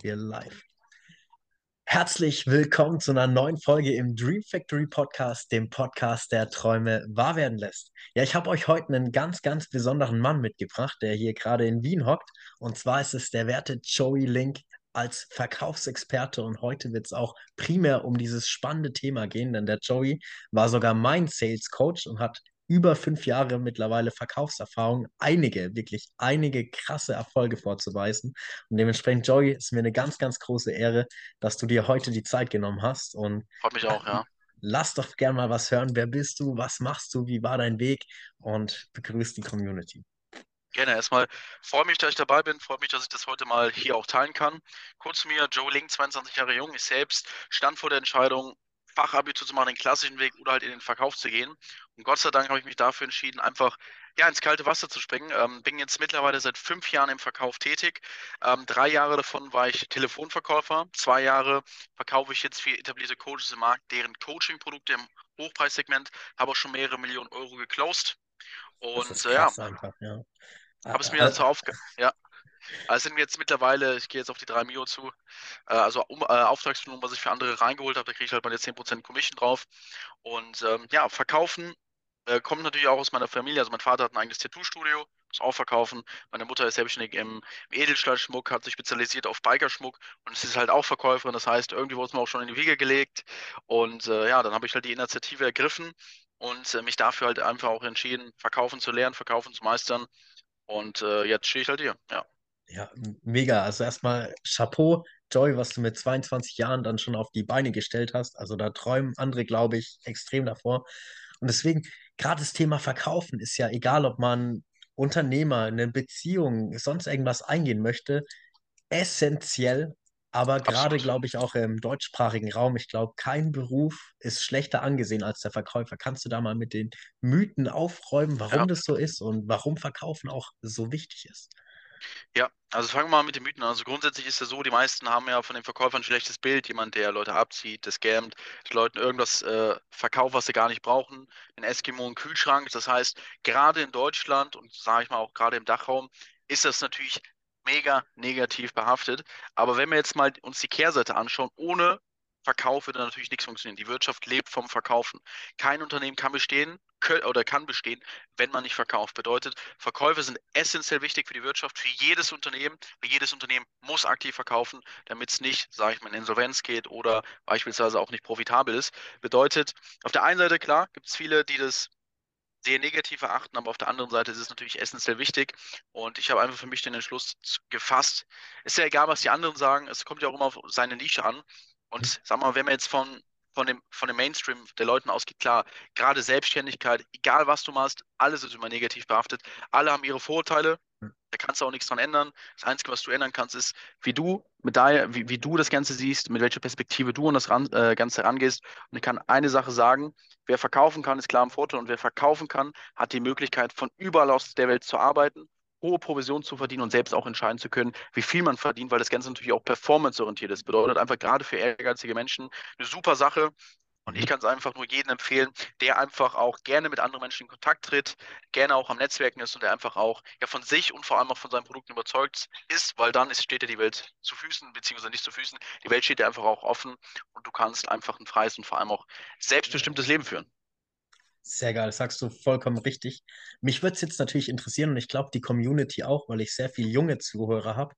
wir live. Herzlich willkommen zu einer neuen Folge im Dream Factory Podcast, dem Podcast, der Träume wahr werden lässt. Ja, ich habe euch heute einen ganz, ganz besonderen Mann mitgebracht, der hier gerade in Wien hockt. Und zwar ist es der werte Joey Link als Verkaufsexperte. Und heute wird es auch primär um dieses spannende Thema gehen, denn der Joey war sogar mein Sales Coach und hat über fünf Jahre mittlerweile Verkaufserfahrung, einige, wirklich einige krasse Erfolge vorzuweisen. Und dementsprechend, Joey, ist mir eine ganz, ganz große Ehre, dass du dir heute die Zeit genommen hast. Und Freut mich auch, ja. Lass doch gerne mal was hören. Wer bist du? Was machst du? Wie war dein Weg? Und begrüß die Community. Gerne. Erstmal freue mich, dass ich dabei bin. Freue mich, dass ich das heute mal hier auch teilen kann. Kurz zu mir, Joe Link, 22 Jahre jung. Ich selbst stand vor der Entscheidung, Fachabitur zu machen, den klassischen Weg oder halt in den Verkauf zu gehen. Und Gott sei Dank habe ich mich dafür entschieden, einfach ja, ins kalte Wasser zu springen. Ähm, bin jetzt mittlerweile seit fünf Jahren im Verkauf tätig. Ähm, drei Jahre davon war ich Telefonverkäufer. Zwei Jahre verkaufe ich jetzt für etablierte Coaches im Markt, deren Coaching-Produkte im Hochpreissegment. Habe auch schon mehrere Millionen Euro geclosed. Und äh, ja, einfach, ja. habe es mir äh, dazu aufge... Ja. Also sind wir jetzt mittlerweile, ich gehe jetzt auf die 3 Mio zu, äh, also um, äh, Auftragsvolumen, was ich für andere reingeholt habe, da kriege ich halt meine 10% Commission drauf. Und ähm, ja, verkaufen äh, kommt natürlich auch aus meiner Familie. Also mein Vater hat ein eigenes Tattoo-Studio, muss auch verkaufen. Meine Mutter ist selbstständig im, im Edelstahlschmuck, hat sich spezialisiert auf Bikerschmuck und es ist halt auch Verkäuferin. Das heißt, irgendwie wurde es mir auch schon in die Wiege gelegt. Und äh, ja, dann habe ich halt die Initiative ergriffen und äh, mich dafür halt einfach auch entschieden, verkaufen zu lernen, verkaufen zu meistern. Und jetzt stehe ich halt hier, ja. Ja, mega. Also erstmal Chapeau, Joy, was du mit 22 Jahren dann schon auf die Beine gestellt hast. Also da träumen andere, glaube ich, extrem davor. Und deswegen, gerade das Thema Verkaufen ist ja egal, ob man Unternehmer, eine Beziehung, sonst irgendwas eingehen möchte, essentiell. Aber gerade, glaube ich, auch im deutschsprachigen Raum, ich glaube, kein Beruf ist schlechter angesehen als der Verkäufer. Kannst du da mal mit den Mythen aufräumen, warum ja. das so ist und warum Verkaufen auch so wichtig ist? Ja, also fangen wir mal mit den Mythen an. Also grundsätzlich ist es so, die meisten haben ja von den Verkäufern ein schlechtes Bild. Jemand, der Leute abzieht, der scammt, den Leuten irgendwas äh, verkauft, was sie gar nicht brauchen. Ein Eskimo, ein Kühlschrank. Das heißt, gerade in Deutschland und sage ich mal auch gerade im Dachraum, ist das natürlich mega negativ behaftet. Aber wenn wir jetzt mal uns die Kehrseite anschauen, ohne Verkauf würde natürlich nichts funktionieren. Die Wirtschaft lebt vom Verkaufen. Kein Unternehmen kann bestehen oder kann bestehen, wenn man nicht verkauft. Bedeutet, Verkäufe sind essentiell wichtig für die Wirtschaft, für jedes Unternehmen. Jedes Unternehmen muss aktiv verkaufen, damit es nicht, sage ich mal, in Insolvenz geht oder beispielsweise auch nicht profitabel ist. Bedeutet, auf der einen Seite, klar, gibt es viele, die das sehr negativ erachten, aber auf der anderen Seite ist es natürlich essentiell wichtig. Und ich habe einfach für mich den Entschluss gefasst. Ist ja egal, was die anderen sagen, es kommt ja auch immer auf seine Nische an. Und sag mal, wenn man jetzt von, von, dem, von dem Mainstream der Leuten ausgeht, klar, gerade Selbstständigkeit, egal was du machst, alles ist immer negativ behaftet. Alle haben ihre Vorurteile, mhm. da kannst du auch nichts dran ändern. Das Einzige, was du ändern kannst, ist, wie du mit daher, wie, wie du das Ganze siehst, mit welcher Perspektive du an das ran, äh, Ganze rangehst. Und ich kann eine Sache sagen, wer verkaufen kann, ist klar im Vorteil und wer verkaufen kann, hat die Möglichkeit, von überall aus der Welt zu arbeiten hohe Provision zu verdienen und selbst auch entscheiden zu können, wie viel man verdient, weil das Ganze natürlich auch performanceorientiert ist. Bedeutet einfach gerade für ehrgeizige Menschen eine super Sache. Und ich kann es einfach nur jedem empfehlen, der einfach auch gerne mit anderen Menschen in Kontakt tritt, gerne auch am Netzwerken ist und der einfach auch ja, von sich und vor allem auch von seinen Produkten überzeugt ist, weil dann ist, steht dir die Welt zu Füßen, beziehungsweise nicht zu Füßen. Die Welt steht dir einfach auch offen und du kannst einfach ein freies und vor allem auch selbstbestimmtes Leben führen. Sehr geil, sagst du vollkommen richtig. Mich würde es jetzt natürlich interessieren und ich glaube die Community auch, weil ich sehr viele junge Zuhörer habe.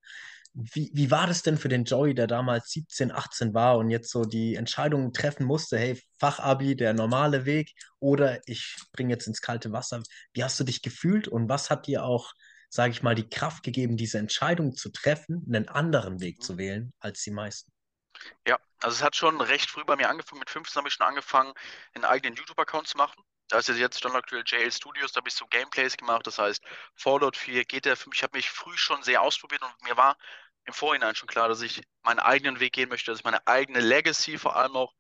Wie, wie war das denn für den Joey, der damals 17, 18 war und jetzt so die Entscheidung treffen musste, hey, Fachabi, der normale Weg oder ich springe jetzt ins kalte Wasser. Wie hast du dich gefühlt und was hat dir auch, sage ich mal, die Kraft gegeben, diese Entscheidung zu treffen, einen anderen Weg zu wählen als die meisten? Ja, also es hat schon recht früh bei mir angefangen. Mit 15 habe ich schon angefangen, einen eigenen YouTube-Account zu machen da ist jetzt schon aktuell JL Studios, da habe ich so Gameplays gemacht, das heißt Fallout 4, GTA 5. Ich habe mich früh schon sehr ausprobiert und mir war im Vorhinein schon klar, dass ich meinen eigenen Weg gehen möchte, dass ich meine eigene Legacy vor allem auch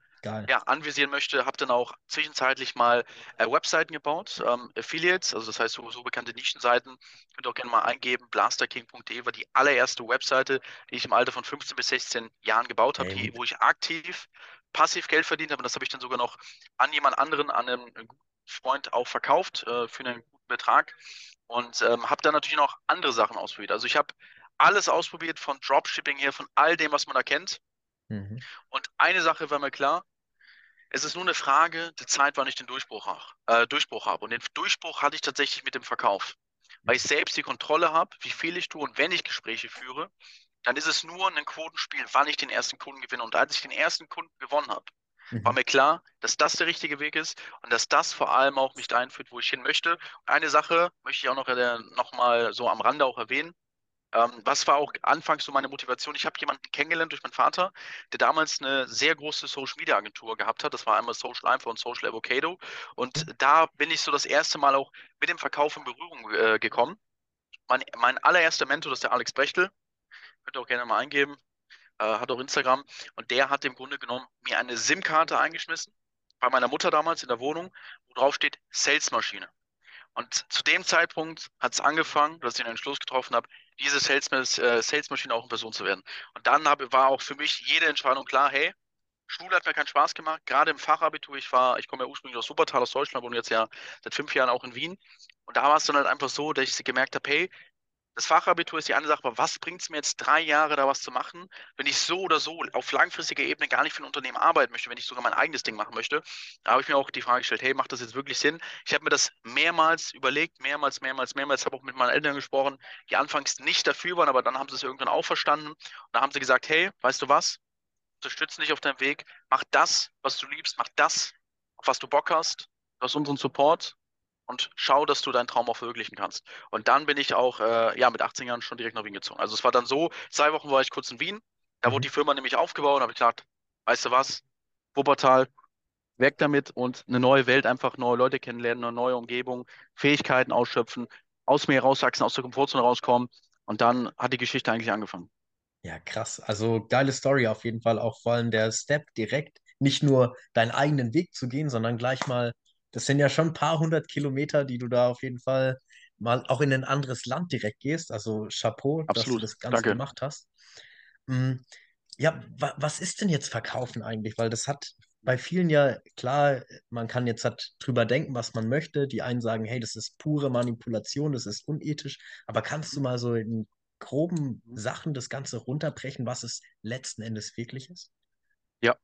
ja, anvisieren möchte. Habe dann auch zwischenzeitlich mal äh, Webseiten gebaut, ähm, Affiliates, also das heißt so, so bekannte Nischenseiten. Könnt ihr auch gerne mal eingeben. Blasterking.de war die allererste Webseite, die ich im Alter von 15 bis 16 Jahren gebaut habe, wo ich aktiv passiv Geld verdient habe. Und das habe ich dann sogar noch an jemand anderen, an einem Freund auch verkauft äh, für einen guten Betrag und ähm, habe dann natürlich noch andere Sachen ausprobiert. Also ich habe alles ausprobiert, von Dropshipping her, von all dem, was man da kennt. Mhm. Und eine Sache war mir klar, es ist nur eine Frage der Zeit, wann ich den Durchbruch, hab, äh, Durchbruch habe. Und den Durchbruch hatte ich tatsächlich mit dem Verkauf. Weil ich selbst die Kontrolle habe, wie viel ich tue und wenn ich Gespräche führe, dann ist es nur ein Quotenspiel, wann ich den ersten Kunden gewinne. Und als ich den ersten Kunden gewonnen habe, war Mhm. mir klar, dass das der richtige Weg ist und dass das vor allem auch mich dahin führt, wo ich hin möchte. Und eine Sache möchte ich auch noch, äh, noch mal so am Rande auch erwähnen. Ähm, was war auch anfangs so meine Motivation? Ich habe jemanden kennengelernt durch meinen Vater, der damals eine sehr große Social Media Agentur gehabt hat. Das war einmal Social Info und Social Avocado. Und da bin ich so das erste Mal auch mit dem Verkauf in Berührung äh, gekommen. Mein, mein allererster Mentor, das ist der Alex Bechtel. Könnt ihr auch gerne mal eingeben. Äh, hat auch Instagram. Und der hat im Grunde genommen mir eine SIM-Karte eingeschmissen. Bei meiner Mutter damals in der Wohnung, wo drauf steht Salesmaschine. Und zu dem Zeitpunkt hat es angefangen, dass ich den Entschluss getroffen habe, diese äh, Salesmaschine auch in Person zu werden. Und dann hab, war auch für mich jede Entscheidung klar, hey, Schule hat mir keinen Spaß gemacht, gerade im Fachabitur. Ich war, ich komme ja ursprünglich aus Wuppertal, aus Deutschland, wohne jetzt ja seit fünf Jahren auch in Wien. Und da war es dann halt einfach so, dass ich gemerkt habe, hey, das Fachabitur ist die eine Sache, aber was bringt es mir jetzt drei Jahre da was zu machen, wenn ich so oder so auf langfristiger Ebene gar nicht für ein Unternehmen arbeiten möchte, wenn ich sogar mein eigenes Ding machen möchte? Da habe ich mir auch die Frage gestellt, hey, macht das jetzt wirklich Sinn? Ich habe mir das mehrmals überlegt, mehrmals, mehrmals, mehrmals, habe auch mit meinen Eltern gesprochen, die anfangs nicht dafür waren, aber dann haben sie es irgendwann auch verstanden. Und da haben sie gesagt, hey, weißt du was? Unterstütze dich auf deinem Weg, mach das, was du liebst, mach das, auf was du Bock hast, du hast unseren Support und schau, dass du deinen Traum auch verwirklichen kannst. Und dann bin ich auch äh, ja, mit 18 Jahren schon direkt nach Wien gezogen. Also es war dann so, zwei Wochen war ich kurz in Wien, da wurde Mhm. die Firma nämlich aufgebaut und habe ich gedacht, weißt du was, Wuppertal, weg damit und eine neue Welt, einfach neue Leute kennenlernen, eine neue Umgebung, Fähigkeiten ausschöpfen, aus mir rauswachsen, aus der Komfortzone rauskommen. Und dann hat die Geschichte eigentlich angefangen. Ja, krass. Also geile Story auf jeden Fall. Auch vor allem der Step direkt, nicht nur deinen eigenen Weg zu gehen, sondern gleich mal, das sind ja schon ein paar hundert Kilometer, die du da auf jeden Fall mal auch in ein anderes Land direkt gehst. Also Chapeau, dass du Absolut. das Ganze Danke. gemacht hast. Mm, Ja, wa was ist denn jetzt Verkaufen eigentlich? Weil das hat bei vielen ja, klar, man kann jetzt halt drüber denken, was man möchte. Die einen sagen, hey, das ist pure Manipulation, das ist unethisch. Aber kannst du mal so in groben Sachen das Ganze runterbrechen, was es letzten Endes wirklich ist? Ja,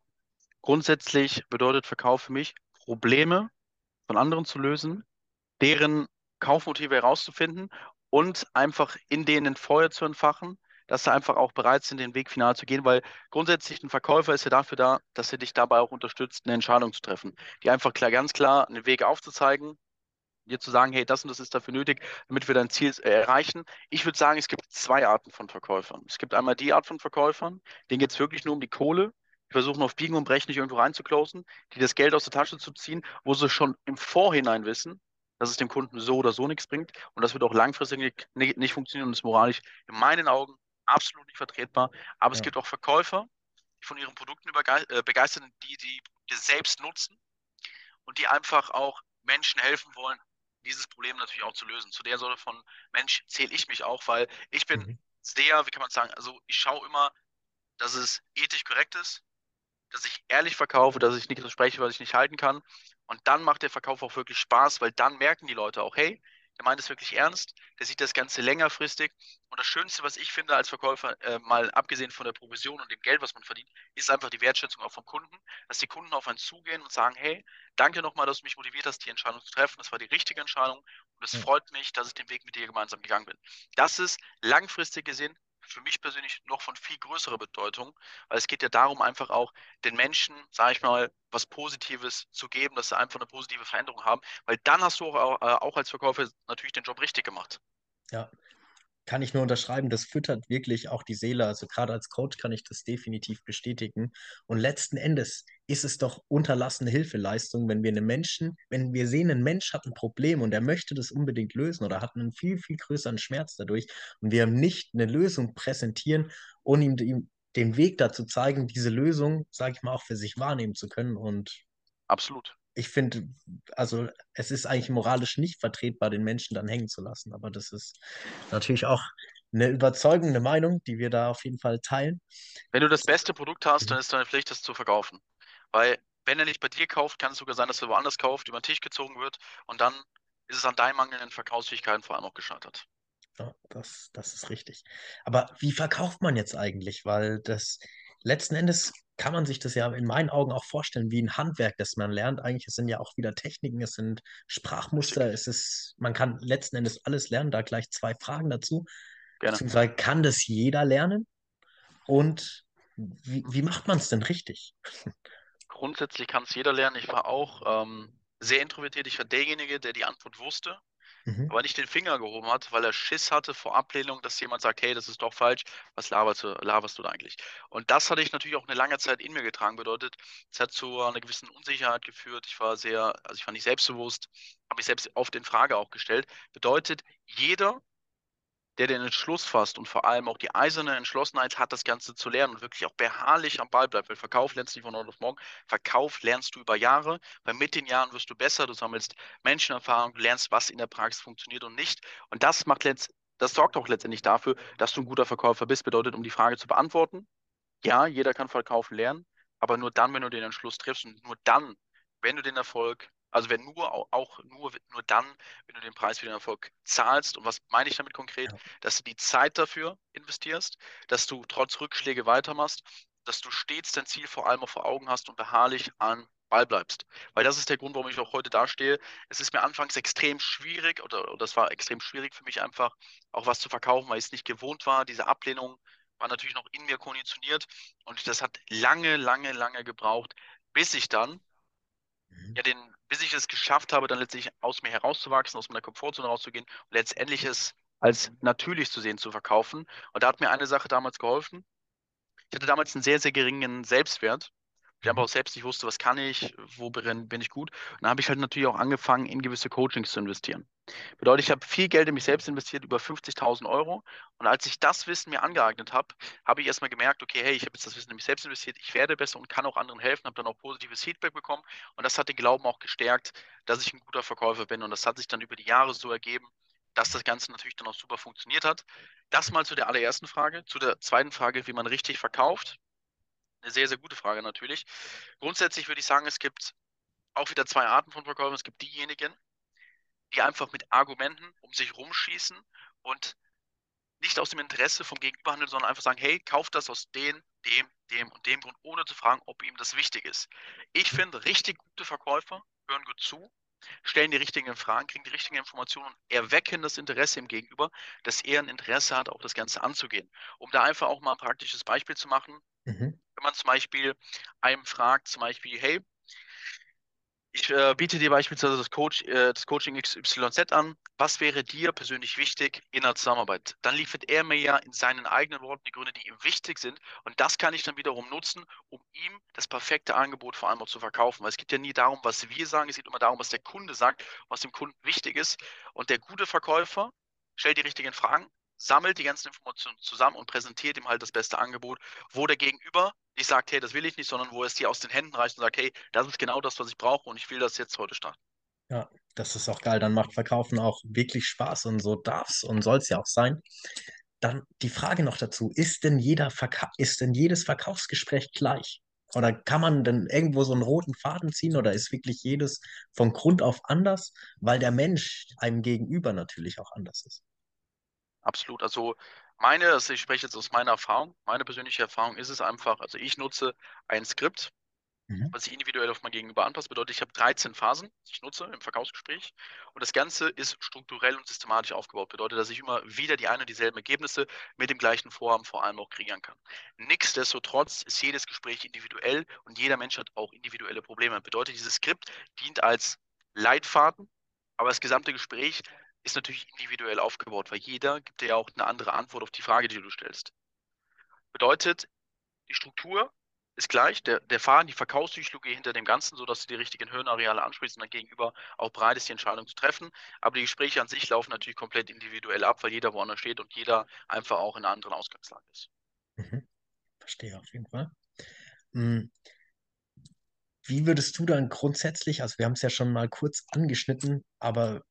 grundsätzlich bedeutet Verkauf für mich, Probleme von anderen zu lösen, deren Kaufmotive herauszufinden und einfach in denen Feuer zu entfachen, dass sie einfach auch bereit sind, den Weg final zu gehen, weil grundsätzlich ein Verkäufer ist ja dafür da, dass er dich dabei auch unterstützt, eine Entscheidung zu treffen, die einfach klar, ganz klar einen Weg aufzuzeigen, dir zu sagen, hey, das und das ist dafür nötig, damit wir dein Ziel äh, erreichen. Ich würde sagen, es gibt zwei Arten von Verkäufern. Es gibt einmal die Art von Verkäufern, denen geht es wirklich nur um die Kohle, die versuchen auf Biegen und Brechen nicht irgendwo reinzuclosen, die das Geld aus der Tasche zu ziehen, wo sie schon im Vorhinein wissen, dass es dem Kunden so oder so nichts bringt. Und das wird auch langfristig nicht, nicht, funktionieren und ist moralisch in meinen Augen absolut nicht vertretbar. Aber es Ja. gibt auch Verkäufer, die von ihren Produkten äh, begeistert sind, die die Produkte selbst nutzen und die einfach auch Menschen helfen wollen, dieses Problem natürlich auch zu lösen. Zu der Sorte von Mensch zähle ich mich auch, weil ich bin Mhm. sehr, wie kann man sagen, also ich schaue immer, dass es ethisch korrekt ist, dass ich ehrlich verkaufe, dass ich nichts verspreche, was ich nicht halten kann. Und dann macht der Verkauf auch wirklich Spaß, weil dann merken die Leute auch, hey, der meint es wirklich ernst, der sieht das Ganze längerfristig. Und das Schönste, was ich finde als Verkäufer, äh, mal abgesehen von der Provision und dem Geld, was man verdient, ist einfach die Wertschätzung auch vom Kunden, dass die Kunden auf einen zugehen und sagen, hey, danke nochmal, dass du mich motiviert hast, die Entscheidung zu treffen. Das war die richtige Entscheidung und es Ja. freut mich, dass ich den Weg mit dir gemeinsam gegangen bin. Das ist langfristig gesehen für mich persönlich noch von viel größerer Bedeutung, weil es geht ja darum, einfach auch den Menschen, sage ich mal, was Positives zu geben, dass sie einfach eine positive Veränderung haben, weil dann hast du auch, äh, auch als Verkäufer natürlich den Job richtig gemacht. Ja, kann ich nur unterschreiben, das füttert wirklich auch die Seele. Also gerade als Coach kann ich das definitiv bestätigen. Und letzten Endes ist es doch unterlassene Hilfeleistung, wenn wir einen Menschen, wenn wir sehen, ein Mensch hat ein Problem und er möchte das unbedingt lösen oder hat einen viel, viel größeren Schmerz dadurch und wir ihm nicht eine Lösung präsentieren und ihm, ihm den Weg dazu zeigen, diese Lösung, sage ich mal, auch für sich wahrnehmen zu können. Und Absolut. Ich finde, also es ist eigentlich moralisch nicht vertretbar, den Menschen dann hängen zu lassen. Aber das ist natürlich auch eine überzeugende Meinung, die wir da auf jeden Fall teilen. Wenn du das beste Produkt hast, Mhm. dann ist deine Pflicht, das zu verkaufen. Weil wenn er nicht bei dir kauft, kann es sogar sein, dass er woanders kauft, über den Tisch gezogen wird und dann ist es an deinen mangelnden Verkaufsfähigkeiten vor allem auch gescheitert. Ja, das, das ist richtig. Aber wie verkauft man jetzt eigentlich? Weil das letzten Endes kann man sich das ja in meinen Augen auch vorstellen wie ein Handwerk, das man lernt. Eigentlich es sind ja auch wieder Techniken, es sind Sprachmuster, es ist, man kann letzten Endes alles lernen. Da gleich zwei Fragen dazu. Gerne. Beziehungsweise kann das jeder lernen? Und wie, wie macht man es denn richtig? Grundsätzlich kann es jeder lernen. Ich war auch ähm, sehr introvertiert. Ich war derjenige, der die Antwort wusste, Mhm. aber nicht den Finger gehoben hat, weil er Schiss hatte vor Ablehnung, dass jemand sagt, hey, das ist doch falsch, was laberst du, laberst du da eigentlich? Und das hatte ich natürlich auch eine lange Zeit in mir getragen, bedeutet, es hat zu einer gewissen Unsicherheit geführt. Ich war sehr, also ich war nicht selbstbewusst, habe mich selbst oft in Frage auch gestellt. Bedeutet, jeder der den Entschluss fasst und vor allem auch die eiserne Entschlossenheit hat, das Ganze zu lernen und wirklich auch beharrlich am Ball bleibt. Weil Verkauf lernst du nicht von heute auf morgen. Verkauf lernst du über Jahre, weil mit den Jahren wirst du besser, du sammelst Menschenerfahrung, du lernst, was in der Praxis funktioniert und nicht. Und das macht letzt, das sorgt auch letztendlich dafür, dass du ein guter Verkäufer bist. Bedeutet, um die Frage zu beantworten, ja, jeder kann verkaufen lernen, aber nur dann, wenn du den Entschluss triffst und nur dann, wenn du den Erfolg also wenn nur, auch nur, nur dann, wenn du den Preis für den Erfolg zahlst. Und was meine ich damit konkret? Ja. Dass du die Zeit dafür investierst, dass du trotz Rückschläge weitermachst, dass du stets dein Ziel vor allem vor Augen hast und beharrlich an Ball bleibst. Weil das ist der Grund, warum ich auch heute dastehe. Es ist mir anfangs extrem schwierig oder, oder das war extrem schwierig für mich einfach auch was zu verkaufen, weil ich es nicht gewohnt war. Diese Ablehnung war natürlich noch in mir konditioniert und das hat lange, lange, lange gebraucht, bis ich dann Mhm. ja, den, bis ich es geschafft habe, dann letztlich aus mir herauszuwachsen, aus meiner Komfortzone rauszugehen und letztendlich es als natürlich zu sehen zu verkaufen. Und da hat mir eine Sache damals geholfen. Ich hatte damals einen sehr, sehr geringen Selbstwert. Ich aber auch selbst nicht wusste, was kann ich, wo bin, bin ich gut. Und dann habe ich halt natürlich auch angefangen, in gewisse Coachings zu investieren. Bedeutet, ich habe viel Geld in mich selbst investiert, über 50.000 Euro. Und als ich das Wissen mir angeeignet habe, habe ich erstmal gemerkt, okay, hey, ich habe jetzt das Wissen in mich selbst investiert, ich werde besser und kann auch anderen helfen, habe dann auch positives Feedback bekommen. Und das hat den Glauben auch gestärkt, dass ich ein guter Verkäufer bin. Und das hat sich dann über die Jahre so ergeben, dass das Ganze natürlich dann auch super funktioniert hat. Das mal zu der allerersten Frage. Zu der zweiten Frage, wie man richtig verkauft. Eine sehr, sehr gute Frage natürlich. Grundsätzlich würde ich sagen, es gibt auch wieder zwei Arten von Verkäufern. Es gibt diejenigen, die einfach mit Argumenten um sich rumschießen und nicht aus dem Interesse vom Gegenüber handeln, sondern einfach sagen, hey, kauf das aus dem, dem, dem und dem Grund, ohne zu fragen, ob ihm das wichtig ist. Ich finde, richtig gute Verkäufer hören gut zu, stellen die richtigen Fragen, kriegen die richtigen Informationen und erwecken das Interesse im Gegenüber, dass er ein Interesse hat, auch das Ganze anzugehen. Um da einfach auch mal ein praktisches Beispiel zu machen, Mhm. wenn man zum Beispiel einem fragt, zum Beispiel, hey, ich äh, biete dir beispielsweise das, Coach, äh, das Coaching XYZ an. Was wäre dir persönlich wichtig in der Zusammenarbeit? Dann liefert er mir ja in seinen eigenen Worten die Gründe, die ihm wichtig sind. Und das kann ich dann wiederum nutzen, um ihm das perfekte Angebot vor allem auch zu verkaufen. Weil es geht ja nie darum, was wir sagen, es geht immer darum, was der Kunde sagt, was dem Kunden wichtig ist. Und der gute Verkäufer stellt die richtigen Fragen, sammelt die ganzen Informationen zusammen und präsentiert ihm halt das beste Angebot, wo der Gegenüber nicht sagt, hey, das will ich nicht, sondern wo er es dir aus den Händen reicht und sagt, hey, das ist genau das, was ich brauche und ich will das jetzt heute starten. Ja, das ist auch geil. Dann macht Verkaufen auch wirklich Spaß und so darf's und soll es ja auch sein. Dann die Frage noch dazu, ist denn jeder Verka ist denn jedes Verkaufsgespräch gleich? Oder kann man denn irgendwo so einen roten Faden ziehen oder ist wirklich jedes von Grund auf anders, weil der Mensch einem gegenüber natürlich auch anders ist? Absolut. Also meine, also ich spreche jetzt aus meiner Erfahrung, meine persönliche Erfahrung ist es einfach, also ich nutze ein Skript, Mhm. was ich individuell auf mein Gegenüber anpasse. Bedeutet, ich habe 13 Phasen, die ich nutze im Verkaufsgespräch. Und das Ganze ist strukturell und systematisch aufgebaut. Bedeutet, dass ich immer wieder die ein und dieselben Ergebnisse mit dem gleichen Vorhaben vor allem auch kreieren kann. Nichtsdestotrotz ist jedes Gespräch individuell und jeder Mensch hat auch individuelle Probleme. Bedeutet, dieses Skript dient als Leitfaden, aber das gesamte Gespräch ist natürlich individuell aufgebaut, weil jeder gibt dir ja auch eine andere Antwort auf die Frage, die du stellst. Bedeutet, die Struktur ist gleich, der, der Faden, die Verkaufspsychologie hinter dem Ganzen, sodass du die richtigen Hirnareale ansprichst und dann gegenüber auch bereit ist, die Entscheidung zu treffen. Aber die Gespräche an sich laufen natürlich komplett individuell ab, weil jeder woanders steht und jeder einfach auch in einer anderen Ausgangslage ist. Mhm. Verstehe auf jeden Fall. Mm, Wie würdest du dann grundsätzlich, also wir haben es ja schon mal kurz angeschnitten, aber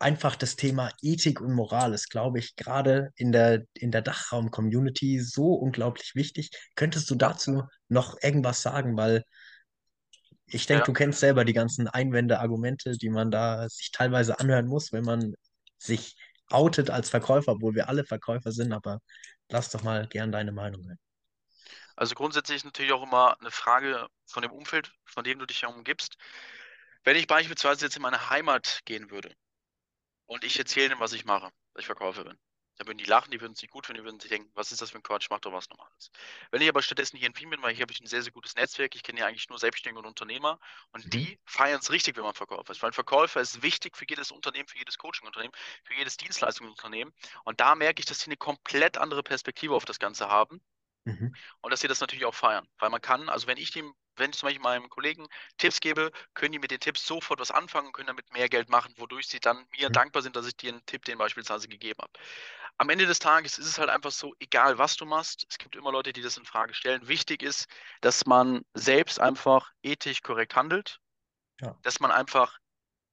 einfach das Thema Ethik und Moral ist, glaube ich, gerade in der, in der Dachraum-Community so unglaublich wichtig. Könntest du dazu noch irgendwas sagen? Weil ich denke, ja, du kennst selber die ganzen Einwände, Argumente, die man da sich teilweise anhören muss, wenn man sich outet als Verkäufer, obwohl wir alle Verkäufer sind, aber lass doch mal gern deine Meinung hören. Also grundsätzlich ist natürlich auch immer eine Frage von dem Umfeld, von dem du dich ja umgibst. Wenn ich beispielsweise jetzt in meine Heimat gehen würde und ich erzähle ihnen, was ich mache, dass ich Verkäufer bin, dann würden die lachen, die würden es nicht gut finden, die würden sich denken, was ist das für ein Quatsch, mach doch was Normales. Wenn ich aber stattdessen hier in Wien bin, weil hier habe ich ein sehr, sehr gutes Netzwerk, ich kenne ja eigentlich nur Selbstständige und Unternehmer und Mhm. die feiern es richtig, wenn man Verkäufer ist. Weil ein Verkäufer ist wichtig für jedes Unternehmen, für jedes Coaching-Unternehmen, für jedes Dienstleistungsunternehmen. Und da merke ich, dass sie eine komplett andere Perspektive auf das Ganze haben Mhm. und dass sie das natürlich auch feiern. Weil man kann, also wenn ich dem, wenn ich zum Beispiel meinem Kollegen Tipps gebe, können die mit den Tipps sofort was anfangen und können damit mehr Geld machen, wodurch sie dann mir Mhm. dankbar sind, dass ich dir einen Tipp den beispielsweise gegeben habe. Am Ende des Tages ist es halt einfach so, egal was du machst, es gibt immer Leute, die das in Frage stellen. Wichtig ist, dass man selbst einfach ethisch korrekt handelt, Ja. dass man einfach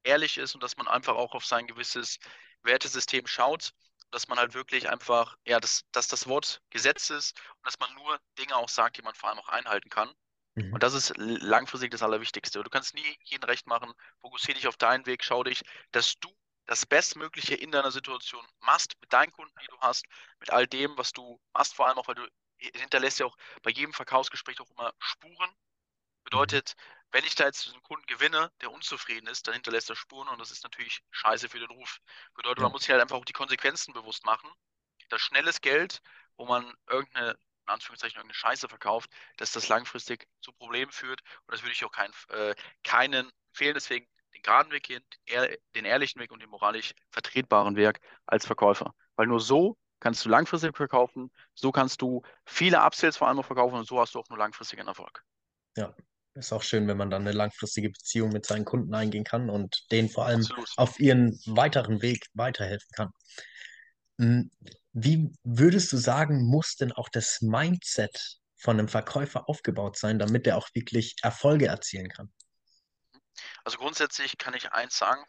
ehrlich ist und dass man einfach auch auf sein gewisses Wertesystem schaut, dass man halt wirklich einfach, ja, dass, dass das Wort Gesetz ist und dass man nur Dinge auch sagt, die man vor allem auch einhalten kann. Mhm. Und das ist langfristig das Allerwichtigste. Du kannst nie jeden recht machen. Fokussiere dich auf deinen Weg. Schau dich, dass du das Bestmögliche in deiner Situation machst, mit deinen Kunden, die du hast, mit all dem, was du machst, vor allem auch, weil du hinterlässt ja auch bei jedem Verkaufsgespräch auch immer Spuren. Bedeutet, wenn ich da jetzt einen Kunden gewinne, der unzufrieden ist, dann hinterlässt er Spuren und das ist natürlich scheiße für den Ruf. Bedeutet, man muss sich halt einfach auch die Konsequenzen bewusst machen. Das schnelles Geld, wo man irgendeine, in Anführungszeichen, irgendeine Scheiße verkauft, dass das langfristig zu Problemen führt. Und das würde ich auch kein, äh, keinen empfehlen. Deswegen den geraden Weg gehen, den, ehr, den ehrlichen Weg und den moralisch vertretbaren Weg als Verkäufer. Weil nur so kannst du langfristig verkaufen, so kannst du viele Upsells vor allem auch verkaufen und so hast du auch nur langfristigen Erfolg. Ja, ist auch schön, wenn man dann eine langfristige Beziehung mit seinen Kunden eingehen kann und denen vor allem Absolut. auf ihren weiteren Weg weiterhelfen kann. Mm, Wie würdest du sagen, muss denn auch das Mindset von einem Verkäufer aufgebaut sein, damit er auch wirklich Erfolge erzielen kann? Also grundsätzlich kann ich eins sagen,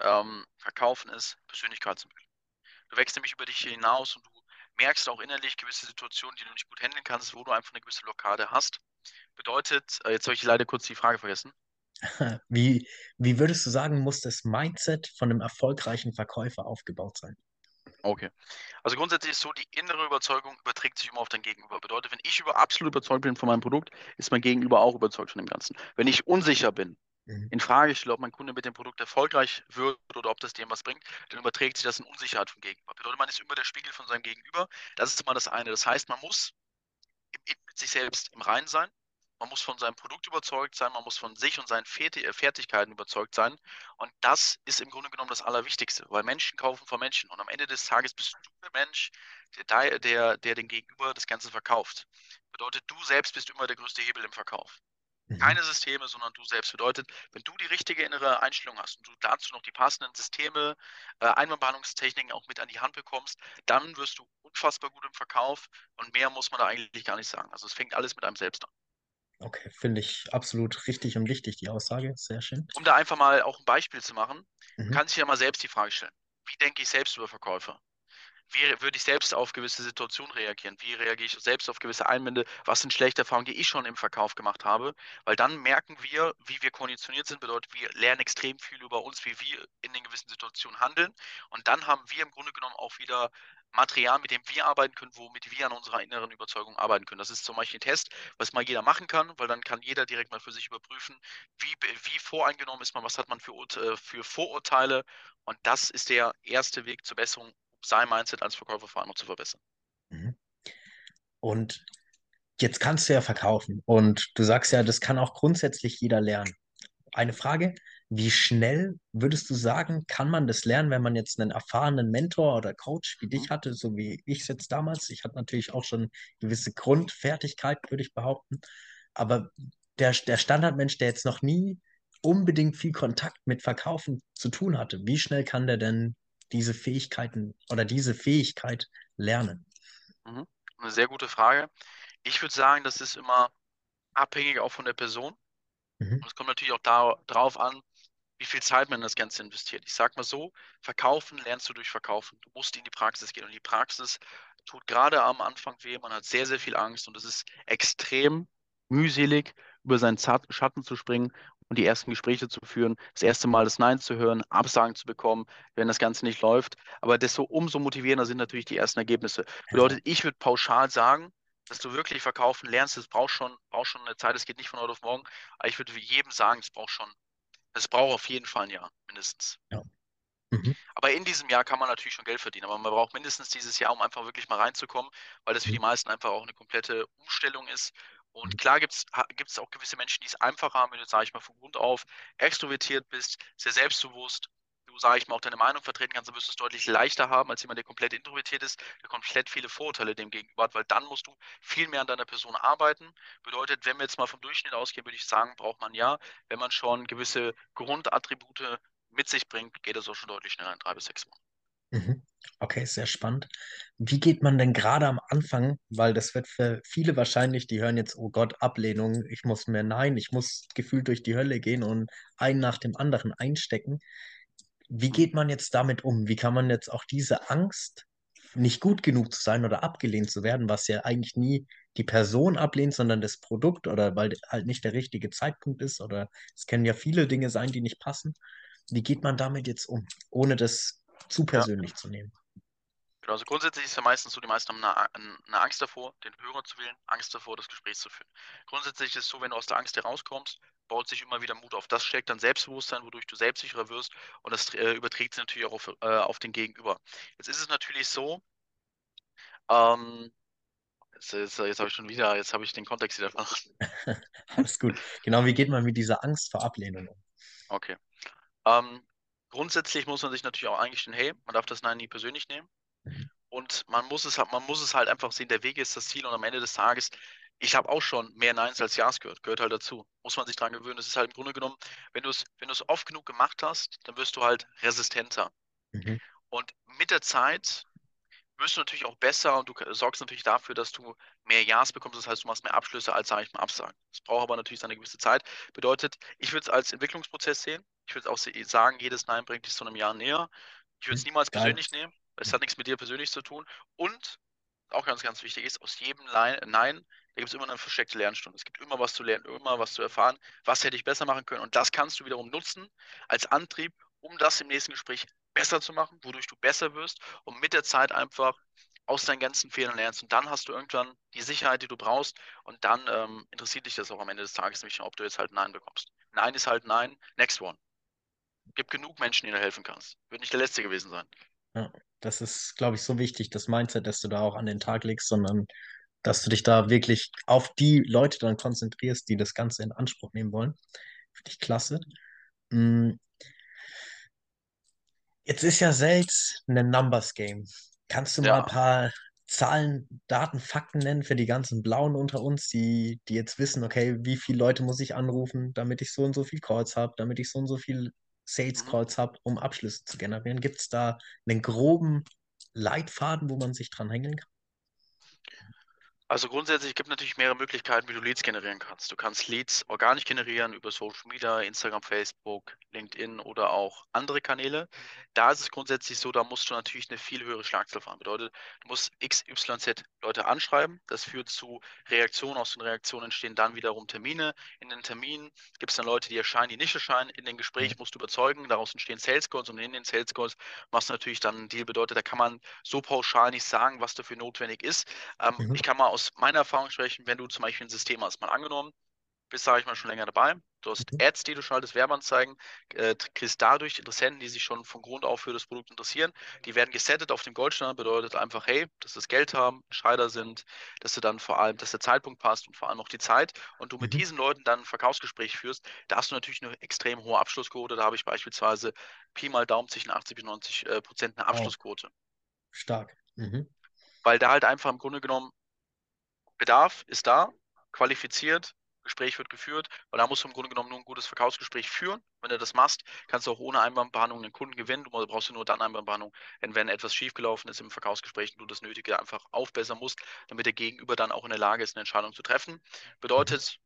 ähm, Verkaufen ist Persönlichkeitsentwicklung. Du wächst nämlich über dich hinaus und du merkst auch innerlich gewisse Situationen, die du nicht gut handeln kannst, wo du einfach eine gewisse Blockade hast. Bedeutet, äh, jetzt habe ich leider kurz die Frage vergessen. Wie, wie würdest du sagen, muss das Mindset von einem erfolgreichen Verkäufer aufgebaut sein? Okay. Also grundsätzlich ist so, die innere Überzeugung überträgt sich immer auf dein Gegenüber. Bedeutet, wenn ich über absolut überzeugt bin von meinem Produkt, ist mein Gegenüber auch überzeugt von dem Ganzen. Wenn ich unsicher bin, Mhm. in Frage stelle, ob mein Kunde mit dem Produkt erfolgreich wird oder ob das dem was bringt, dann überträgt sich das in Unsicherheit vom Gegenüber. Bedeutet, man ist immer der Spiegel von seinem Gegenüber. Das ist immer das eine. Das heißt, man muss mit sich selbst im Reinen sein. Man muss von seinem Produkt überzeugt sein, man muss von sich und seinen äh, Fertigkeiten überzeugt sein. Und das ist im Grunde genommen das Allerwichtigste, weil Menschen kaufen von Menschen. Und am Ende des Tages bist du der Mensch, der, der, der dem Gegenüber das Ganze verkauft. Bedeutet, du selbst bist immer der größte Hebel im Verkauf. Keine Systeme, sondern du selbst. Bedeutet, wenn du die richtige innere Einstellung hast und du dazu noch die passenden Systeme, äh, Einwandbehandlungstechniken auch mit an die Hand bekommst, dann wirst du unfassbar gut im Verkauf und mehr muss man da eigentlich gar nicht sagen. Also es fängt alles mit einem selbst an. Okay, finde ich absolut richtig und wichtig, die Aussage. Sehr schön. Um da einfach mal auch ein Beispiel zu machen, Mhm. kann sich ja mal selbst die Frage stellen, wie denke ich selbst über Verkäufer? Wie würde ich selbst auf gewisse Situationen reagieren? Wie reagiere ich selbst auf gewisse Einwände? Was sind schlechte Erfahrungen, die ich schon im Verkauf gemacht habe? Weil dann merken wir, wie wir konditioniert sind. Bedeutet, wir lernen extrem viel über uns, wie wir in den gewissen Situationen handeln. Und dann haben wir im Grunde genommen auch wieder Material, mit dem wir arbeiten können, womit wir an unserer inneren Überzeugung arbeiten können. Das ist zum Beispiel ein Test, was mal jeder machen kann, weil dann kann jeder direkt mal für sich überprüfen, wie, wie voreingenommen ist man, was hat man für, für Vorurteile. Und das ist der erste Weg zur Besserung, sein Mindset als Verkäufer vor allem noch zu verbessern. Mhm. Und jetzt kannst du ja verkaufen. Und du sagst ja, das kann auch grundsätzlich jeder lernen. Eine Frage, wie schnell würdest du sagen, kann man das lernen, wenn man jetzt einen erfahrenen Mentor oder Coach wie dich Mhm. hatte, so wie ich es jetzt damals? Ich hatte natürlich auch schon gewisse Grundfertigkeiten, würde ich behaupten. Aber der, der Standardmensch, der jetzt noch nie unbedingt viel Kontakt mit Verkaufen zu tun hatte, wie schnell kann der denn diese Fähigkeiten oder diese Fähigkeit lernen? Mhm. Eine sehr gute Frage. Ich würde sagen, das ist immer abhängig auch von der Person. Mhm. Und es kommt natürlich auch da, darauf an, wie viel Zeit man in das Ganze investiert. Ich sag mal so, verkaufen lernst du durch Verkaufen. Du musst in die Praxis gehen. Und die Praxis tut gerade am Anfang weh. Man hat sehr, sehr viel Angst und es ist extrem mühselig, über seinen Schatten zu springen und die ersten Gespräche zu führen, das erste Mal das Nein zu hören, Absagen zu bekommen, wenn das Ganze nicht läuft. Aber desto umso motivierender sind natürlich die ersten Ergebnisse. Bedeutet, ich würde pauschal sagen, dass du wirklich verkaufen lernst, das braucht schon, braucht schon eine Zeit, das geht nicht von heute auf morgen. Aber ich würde jedem sagen, es braucht schon, es braucht auf jeden Fall ein Jahr, mindestens. Ja. Mhm. Aber in diesem Jahr kann man natürlich schon Geld verdienen. Aber man braucht mindestens dieses Jahr, um einfach wirklich mal reinzukommen, weil das für die Mhm. meisten einfach auch eine komplette Umstellung ist. Und Mhm. klar gibt es auch gewisse Menschen, die es einfacher haben, wenn du, sage ich mal, von Grund auf extrovertiert bist, sehr selbstbewusst, du, sage ich mal, auch deine Meinung vertreten kannst, dann wirst du es deutlich leichter haben, als jemand, der komplett introvertiert ist, der komplett viele Vorurteile dem gegenüber hat, weil dann musst du viel mehr an deiner Person arbeiten. Bedeutet, wenn wir jetzt mal vom Durchschnitt ausgehen, würde ich sagen, braucht man ja, wenn man schon gewisse Grundattribute mit sich bringt, geht es auch schon deutlich schneller in drei bis sechs Wochen. Mhm. Okay, sehr spannend. Wie geht man denn gerade am Anfang, weil das wird für viele wahrscheinlich, die hören jetzt, oh Gott, Ablehnung, ich muss mehr Nein, ich muss gefühlt durch die Hölle gehen und einen nach dem anderen einstecken. Wie geht man jetzt damit um? Wie kann man jetzt auch diese Angst, nicht gut genug zu sein oder abgelehnt zu werden, was ja eigentlich nie die Person ablehnt, sondern das Produkt oder weil halt nicht der richtige Zeitpunkt ist oder es können ja viele Dinge sein, die nicht passen. Wie geht man damit jetzt um, ohne das zu Ja, persönlich zu nehmen? genau. Also grundsätzlich ist ja meistens so, die meisten haben eine, eine Angst davor, den Hörer zu wählen, Angst davor, das Gespräch zu führen. Grundsätzlich ist es so, wenn du aus der Angst herauskommst, baut sich immer wieder Mut auf. Das stärkt dann Selbstbewusstsein, wodurch du selbstsicherer wirst und das äh, überträgt sich natürlich auch auf, äh, auf den Gegenüber. Jetzt ist es natürlich so, ähm, jetzt, jetzt, jetzt habe ich schon wieder, jetzt habe ich den Kontext wieder verloren. Alles gut. Genau, wie geht man mit dieser Angst vor Ablehnung um? Okay. Ähm, grundsätzlich muss man sich natürlich auch eingestehen, hey, man darf das Nein nie persönlich nehmen. Mhm. Und man muss es, man muss es halt einfach sehen, der Weg ist das Ziel und am Ende des Tages, ich habe auch schon mehr Neins als Ja's gehört, gehört halt dazu. Muss man sich dran gewöhnen. Das ist halt im Grunde genommen, wenn du es, wenn du es oft genug gemacht hast, dann wirst du halt resistenter. Mhm. Und mit der Zeit wirst du natürlich auch besser und du sorgst natürlich dafür, dass du mehr Ja's bekommst. Das heißt, du machst mehr Abschlüsse als, sage ich mal, Absagen. Das braucht aber natürlich seine gewisse Zeit. Bedeutet, ich würde es als Entwicklungsprozess sehen. Ich würde auch sagen, jedes Nein bringt dich zu einem Jahr näher. Ich würde es niemals Geil. persönlich nehmen. Es hat nichts mit dir persönlich zu tun. Und auch ganz, ganz wichtig ist, aus jedem Lein- Nein, da gibt es immer eine versteckte Lernstunde. Es gibt immer was zu lernen, immer was zu erfahren. Was hätte ich besser machen können? Und das kannst du wiederum nutzen als Antrieb, um das im nächsten Gespräch besser zu machen, wodurch du besser wirst und mit der Zeit einfach aus deinen ganzen Fehlern lernst. Und dann hast du irgendwann die Sicherheit, die du brauchst. Und dann ähm, interessiert dich das auch am Ende des Tages nicht, ob du jetzt halt Nein bekommst. Nein ist halt Nein. Next one. Gibt genug Menschen, denen du helfen kannst. Wird nicht der Letzte gewesen sein. Ja, das ist, glaube ich, so wichtig, das Mindset, das du da auch an den Tag legst, sondern dass du dich da wirklich auf die Leute dann konzentrierst, die das Ganze in Anspruch nehmen wollen. Finde ich klasse. Jetzt ist ja Sales ein Numbers Game. Kannst du mal ein Ja. paar Zahlen, Daten, Fakten nennen für die ganzen Blauen unter uns, die, die jetzt wissen, okay, wie viele Leute muss ich anrufen, damit ich so und so viel Calls habe, damit ich so und so viel Sales Mhm. Calls habe, um Abschlüsse zu generieren? Gibt es da einen groben Leitfaden, wo man sich dran hängen kann? Also grundsätzlich gibt es natürlich mehrere Möglichkeiten, wie du Leads generieren kannst. Du kannst Leads organisch generieren über Social Media, Instagram, Facebook, LinkedIn oder auch andere Kanäle. Da ist es grundsätzlich so, da musst du natürlich eine viel höhere Schlagzahl fahren. Bedeutet, du musst XYZ Leute anschreiben. Das führt zu Reaktionen. Aus den Reaktionen entstehen dann wiederum Termine. In den Terminen gibt es dann Leute, die erscheinen, die nicht erscheinen. In den Gesprächen musst du überzeugen. Daraus entstehen Sales Calls und in den Sales Calls machst du natürlich dann einen Deal. Bedeutet, da kann man so pauschal nicht sagen, was dafür notwendig ist. Ähm, Mhm. ich kann mal aus meiner Erfahrung sprechen, wenn du zum Beispiel ein System hast, mal angenommen, bist, sage ich mal, schon länger dabei. Du hast Mhm. Ads, die du schaltest, Werbeanzeigen, äh, kriegst dadurch Interessenten, die sich schon von Grund auf für das Produkt interessieren. Die werden gesettet auf dem Goldstandard, bedeutet einfach, hey, dass das Geld haben, Entscheider sind, dass du dann vor allem, dass der Zeitpunkt passt und vor allem auch die Zeit und du mit Mhm. diesen Leuten dann ein Verkaufsgespräch führst, da hast du natürlich eine extrem hohe Abschlussquote. Da habe ich beispielsweise Pi mal Daumen zwischen 80 bis 90 äh, Prozent eine Abschlussquote. stark. Mhm. Weil da halt einfach im Grunde genommen Bedarf ist da, qualifiziert, Gespräch wird geführt, weil da musst du im Grunde genommen nur ein gutes Verkaufsgespräch führen. Wenn du das machst, kannst du auch ohne Einwandbehandlung den Kunden gewinnen. Du brauchst nur dann Einwandbehandlung, wenn, wenn etwas schiefgelaufen ist im Verkaufsgespräch und du das Nötige einfach aufbessern musst, damit der Gegenüber dann auch in der Lage ist, eine Entscheidung zu treffen. Mhm. Bedeutet,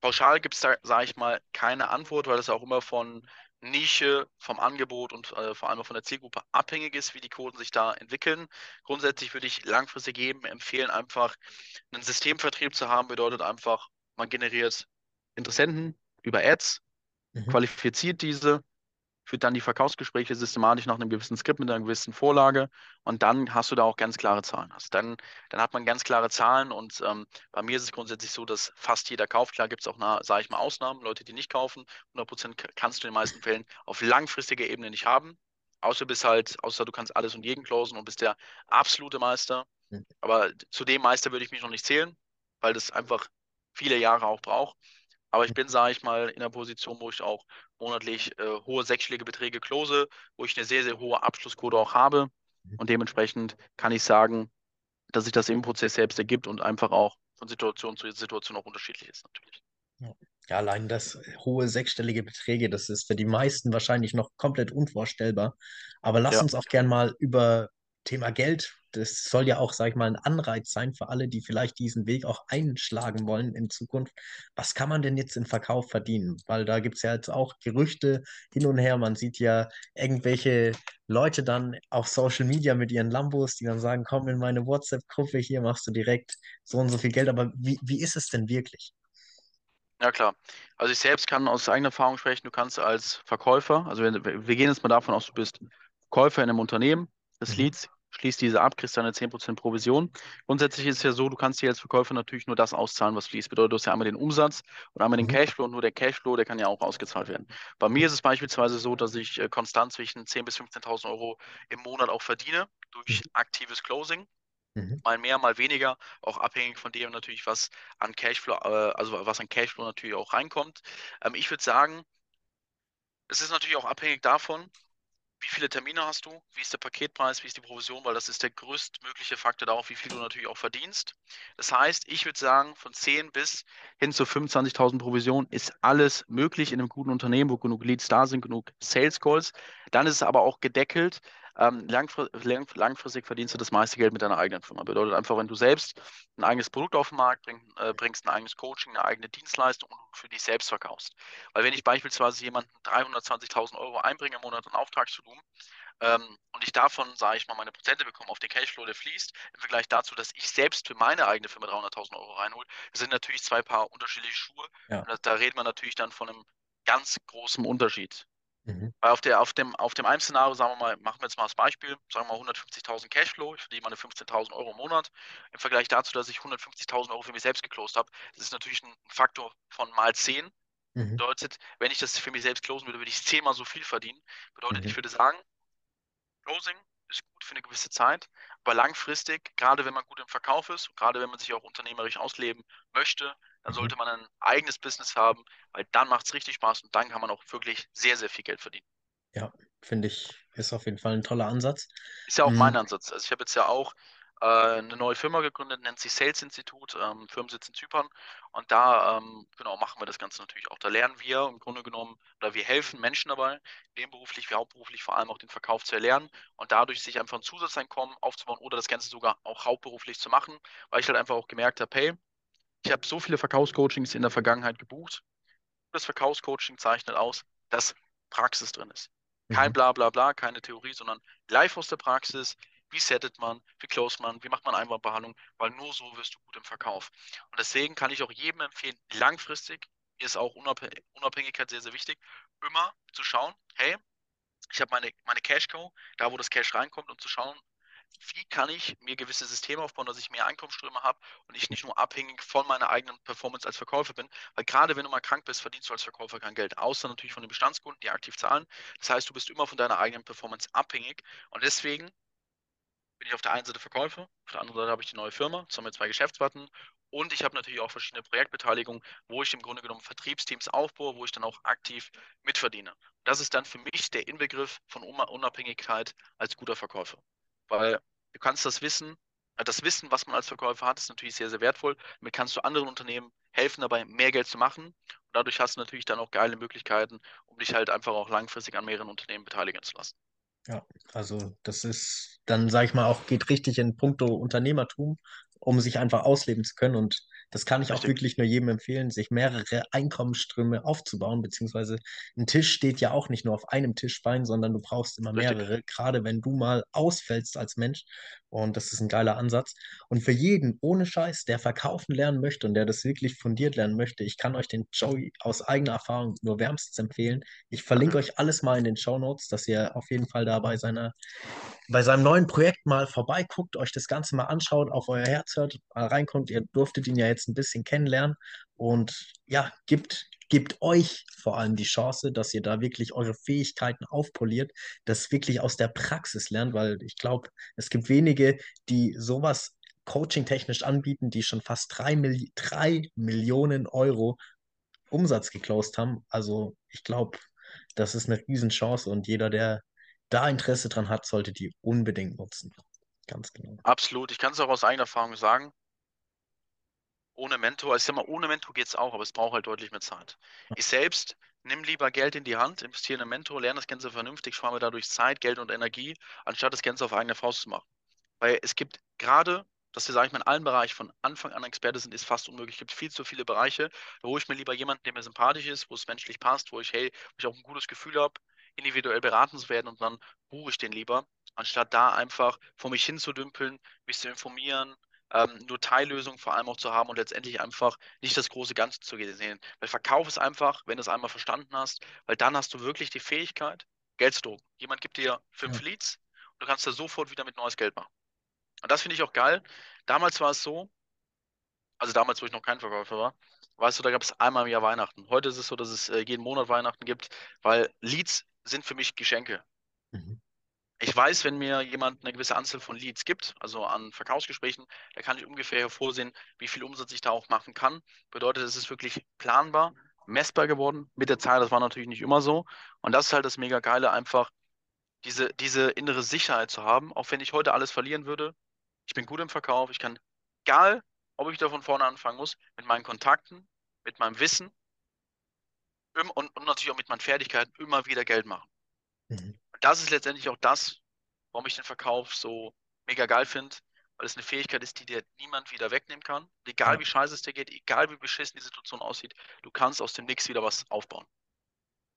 pauschal gibt es da, sage ich mal, keine Antwort, weil es auch immer von Nische, vom Angebot und äh, vor allem auch von der Zielgruppe abhängig ist, wie die Quoten sich da entwickeln. Grundsätzlich würde ich langfristig jedem empfehlen, einfach einen Systemvertrieb zu haben, bedeutet einfach, man generiert Interessenten über Ads, Mhm. qualifiziert diese, führt dann die Verkaufsgespräche systematisch nach einem gewissen Skript mit einer gewissen Vorlage und dann hast du da auch ganz klare Zahlen. Also dann, dann hat man ganz klare Zahlen und ähm, bei mir ist es grundsätzlich so, dass fast jeder kauft. Klar gibt es auch, sage ich mal, Ausnahmen, Leute, die nicht kaufen. 100% kannst du in den meisten Fällen auf langfristiger Ebene nicht haben. Außer bist halt, außer du kannst alles und jeden closen und bist der absolute Meister. Mhm. Aber zu dem Meister würde ich mich noch nicht zählen, weil das einfach viele Jahre auch braucht. Aber ich bin, sage ich mal, in der Position, wo ich auch monatlich äh, hohe sechsstellige Beträge close, wo ich eine sehr, sehr hohe Abschlussquote auch habe. Und dementsprechend kann ich sagen, dass sich das im Prozess selbst ergibt und einfach auch von Situation zu Situation auch unterschiedlich ist, natürlich. Ja, allein das hohe sechsstellige Beträge, das ist für die meisten wahrscheinlich noch komplett unvorstellbar. Aber lass Ja. uns auch gern mal über Thema Geld. Das soll ja auch, sag ich mal, ein Anreiz sein für alle, die vielleicht diesen Weg auch einschlagen wollen in Zukunft. Was kann man denn jetzt im Verkauf verdienen? Weil da gibt es ja jetzt auch Gerüchte hin und her. Man sieht ja irgendwelche Leute dann auf Social Media mit ihren Lambos, die dann sagen, komm in meine WhatsApp-Gruppe, hier machst du direkt so und so viel Geld. Aber wie, wie ist es denn wirklich? Ja, klar. Also ich selbst kann aus eigener Erfahrung sprechen, du kannst als Verkäufer, also wenn, wir gehen jetzt mal davon aus, du bist Käufer in einem Unternehmen des Mhm. Leads, schließt diese ab, kriegst deine 10% Provision. Grundsätzlich ist es ja so, du kannst dir als Verkäufer natürlich nur das auszahlen, was fließt. Bedeutet, du hast ja einmal den Umsatz und einmal den Mhm. Cashflow und nur der Cashflow, der kann ja auch ausgezahlt werden. Bei mir ist es beispielsweise so, dass ich äh, konstant zwischen 10.000 bis 15.000 Euro im Monat auch verdiene durch aktives Closing Mhm. mal mehr, mal weniger, auch abhängig von dem natürlich, was an Cashflow, äh, also was an Cashflow natürlich auch reinkommt. Ähm, ich würde sagen, es ist natürlich auch abhängig davon, wie viele Termine hast du, wie ist der Paketpreis, wie ist die Provision, weil das ist der größtmögliche Faktor darauf, wie viel du natürlich auch verdienst. Das heißt, ich würde sagen, von 10 bis hin zu 25.000 Provision ist alles möglich in einem guten Unternehmen, wo genug Leads da sind, genug Sales Calls. Dann ist es aber auch gedeckelt. Ähm, langfr lang langfristig verdienst du das meiste Geld mit deiner eigenen Firma. Bedeutet einfach, wenn du selbst ein eigenes Produkt auf den Markt bring, äh, bringst, ein eigenes Coaching, eine eigene Dienstleistung und für dich selbst verkaufst. Weil wenn ich beispielsweise jemanden 320.000 Euro einbringe im Monat an Auftragsvolumen ähm, und ich davon, sage ich mal, meine Prozente bekomme auf den Cashflow, der fließt, im Vergleich dazu, dass ich selbst für meine eigene Firma 300.000 Euro reinhole, sind natürlich zwei Paar unterschiedliche Schuhe. Ja. Und da, da redet man natürlich dann von einem ganz großen Unterschied. Mhm. Weil auf, der, auf, dem, auf dem einen Szenario, sagen wir mal, machen wir jetzt mal das Beispiel, sagen wir mal 150.000 Cashflow, ich verdiene meine 15.000 Euro im Monat. Im Vergleich dazu, dass ich 150.000 Euro für mich selbst geclosed habe, das ist natürlich ein Faktor von mal 10. Mhm. Bedeutet, wenn ich das für mich selbst closen würde, würde ich zehnmal so viel verdienen. Bedeutet, Mhm. ich würde sagen, Closing ist gut für eine gewisse Zeit, aber langfristig, gerade wenn man gut im Verkauf ist, gerade wenn man sich auch unternehmerisch ausleben möchte, dann Mhm. sollte man ein eigenes Business haben, weil dann macht es richtig Spaß und dann kann man auch wirklich sehr, sehr viel Geld verdienen. Ja, finde ich, ist auf jeden Fall ein toller Ansatz. Ist ja auch Mhm. mein Ansatz. Also ich habe jetzt ja auch äh, eine neue Firma gegründet, nennt sich Sales Institut, ähm, Firmensitz in Zypern. Und da ähm, genau machen wir das Ganze natürlich auch. Da lernen wir im Grunde genommen, oder wir helfen Menschen dabei, nebenberuflich wie hauptberuflich vor allem auch den Verkauf zu erlernen und dadurch sich einfach ein Zusatzeinkommen aufzubauen oder das Ganze sogar auch hauptberuflich zu machen, weil ich halt einfach auch gemerkt habe, hey, ich habe so viele Verkaufscoachings in der Vergangenheit gebucht. Das Verkaufscoaching zeichnet aus, dass Praxis drin ist. Kein Mhm. bla bla bla, keine Theorie, sondern live aus der Praxis. Wie settet man, wie close man, wie macht man Einwandbehandlung, weil nur so wirst du gut im Verkauf. Und deswegen kann ich auch jedem empfehlen, langfristig mir ist auch Unabhäng Unabhängigkeit sehr, sehr wichtig, immer zu schauen, hey, ich habe meine, meine Cash-Cow, da wo das Cash reinkommt, und zu schauen, wie kann ich mir gewisse Systeme aufbauen, dass ich mehr Einkommensströme habe und ich nicht nur abhängig von meiner eigenen Performance als Verkäufer bin. Weil gerade wenn du mal krank bist, verdienst du als Verkäufer kein Geld, außer natürlich von den Bestandskunden, die aktiv zahlen. Das heißt, du bist immer von deiner eigenen Performance abhängig und deswegen bin ich auf der einen Seite Verkäufer, auf der anderen Seite habe ich die neue Firma, zusammen mit zwei Geschäftspartnern und ich habe natürlich auch verschiedene Projektbeteiligungen, wo ich im Grunde genommen Vertriebsteams aufbaue, wo ich dann auch aktiv mitverdiene. Das ist dann für mich der Inbegriff von Unabhängigkeit als guter Verkäufer. Weil du kannst das Wissen, äh, das Wissen, was man als Verkäufer hat, ist natürlich sehr, sehr wertvoll. Damit kannst du anderen Unternehmen helfen, dabei mehr Geld zu machen. Und dadurch hast du natürlich dann auch geile Möglichkeiten, um dich halt einfach auch langfristig an mehreren Unternehmen beteiligen zu lassen. Ja, also das ist dann, sage ich mal, auch geht richtig in puncto Unternehmertum, um sich einfach ausleben zu können. Und das kann ich auch Richtig. wirklich nur jedem empfehlen, sich mehrere Einkommensströme aufzubauen, beziehungsweise ein Tisch steht ja auch nicht nur auf einem Tischbein, sondern du brauchst immer Richtig. mehrere, gerade wenn du mal ausfällst als Mensch. Und das ist ein geiler Ansatz. Und für jeden, ohne Scheiß, der verkaufen lernen möchte und der das wirklich fundiert lernen möchte, ich kann euch den Joey aus eigener Erfahrung nur wärmstens empfehlen. Ich verlinke Danke. euch alles mal in den Show Notes, dass ihr auf jeden Fall da bei seiner, bei seinem neuen Projekt mal vorbeiguckt, euch das Ganze mal anschaut, auf euer Herz hört, mal reinkommt. Ihr durftet ihn ja jetzt ein bisschen kennenlernen und ja, gibt, gibt euch vor allem die Chance, dass ihr da wirklich eure Fähigkeiten aufpoliert, das wirklich aus der Praxis lernt, weil ich glaube, es gibt wenige, die sowas coaching-technisch anbieten, die schon fast drei, Milli drei Millionen Euro Umsatz geclosed haben. Also ich glaube, das ist eine Riesenchance und jeder, der da Interesse dran hat, sollte die unbedingt nutzen. Ganz genau. Absolut. Ich kann es auch aus eigener Erfahrung sagen. Ohne Mentor, ich sag mal, ohne Mentor geht es auch, aber es braucht halt deutlich mehr Zeit. Ich selbst nimm lieber Geld in die Hand, investiere in einen Mentor, lerne das Ganze vernünftig, spare mir dadurch Zeit, Geld und Energie, anstatt das Ganze auf eigene Faust zu machen. Weil es gibt gerade, dass wir, sage ich mal, in allen Bereichen von Anfang an Experte sind, ist fast unmöglich. Es gibt viel zu viele Bereiche, da hole ich mir lieber jemanden, der mir sympathisch ist, wo es menschlich passt, wo ich, hey, wo ich auch ein gutes Gefühl habe, individuell beraten zu werden und dann buche ich den lieber, anstatt da einfach vor mich hinzudümpeln, mich zu informieren, ähm, nur Teillösungen vor allem auch zu haben und letztendlich einfach nicht das große Ganze zu sehen. Weil Verkauf ist einfach, wenn du es einmal verstanden hast, weil dann hast du wirklich die Fähigkeit, Geld zu drucken. Jemand gibt dir fünf Ja. Leads und du kannst da sofort wieder mit neues Geld machen. Und das finde ich auch geil. Damals war es so, also damals, wo ich noch kein Verkäufer war, weißt du, da gab es einmal im Jahr Weihnachten. Heute ist es so, dass es äh, jeden Monat Weihnachten gibt, weil Leads sind für mich Geschenke. Mhm. Ich weiß, wenn mir jemand eine gewisse Anzahl von Leads gibt, also an Verkaufsgesprächen, da kann ich ungefähr hervorsehen, wie viel Umsatz ich da auch machen kann. Bedeutet, es ist wirklich planbar, messbar geworden mit der Zeit. Das war natürlich nicht immer so. Und das ist halt das mega geile, einfach diese, diese innere Sicherheit zu haben, auch wenn ich heute alles verlieren würde. Ich bin gut im Verkauf, ich kann, egal ob ich da von vorne anfangen muss, mit meinen Kontakten, mit meinem Wissen und, und natürlich auch mit meinen Fertigkeiten immer wieder Geld machen. Mhm. Das ist letztendlich auch das, warum ich den Verkauf so mega geil finde, weil es eine Fähigkeit ist, die dir niemand wieder wegnehmen kann. Und egal Ja. wie scheiße es dir geht, egal wie beschissen die Situation aussieht, du kannst aus dem Nix wieder was aufbauen.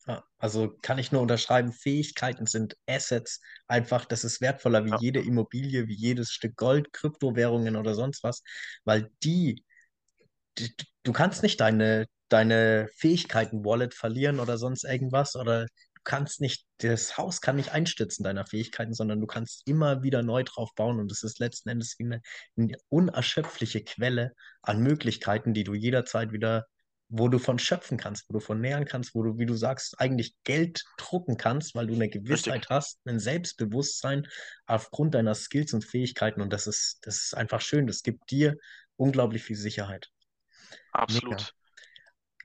Ja, also kann ich nur unterschreiben, Fähigkeiten sind Assets. Einfach, das ist wertvoller wie Ja, jede Immobilie, wie jedes Stück Gold, Kryptowährungen oder sonst was, weil die, die du kannst nicht deine, deine Fähigkeiten-Wallet verlieren oder sonst irgendwas oder du kannst nicht, das Haus kann nicht einstürzen deiner Fähigkeiten, sondern du kannst immer wieder neu drauf bauen und es ist letzten Endes wie eine, eine unerschöpfliche Quelle an Möglichkeiten, die du jederzeit wieder wo du von schöpfen kannst, wo du von nähern kannst, wo du, wie du sagst, eigentlich Geld drucken kannst, weil du eine richtig. Gewissheit hast, ein Selbstbewusstsein aufgrund deiner Skills und Fähigkeiten. Und das ist, das ist einfach schön. Das gibt dir unglaublich viel Sicherheit. Absolut.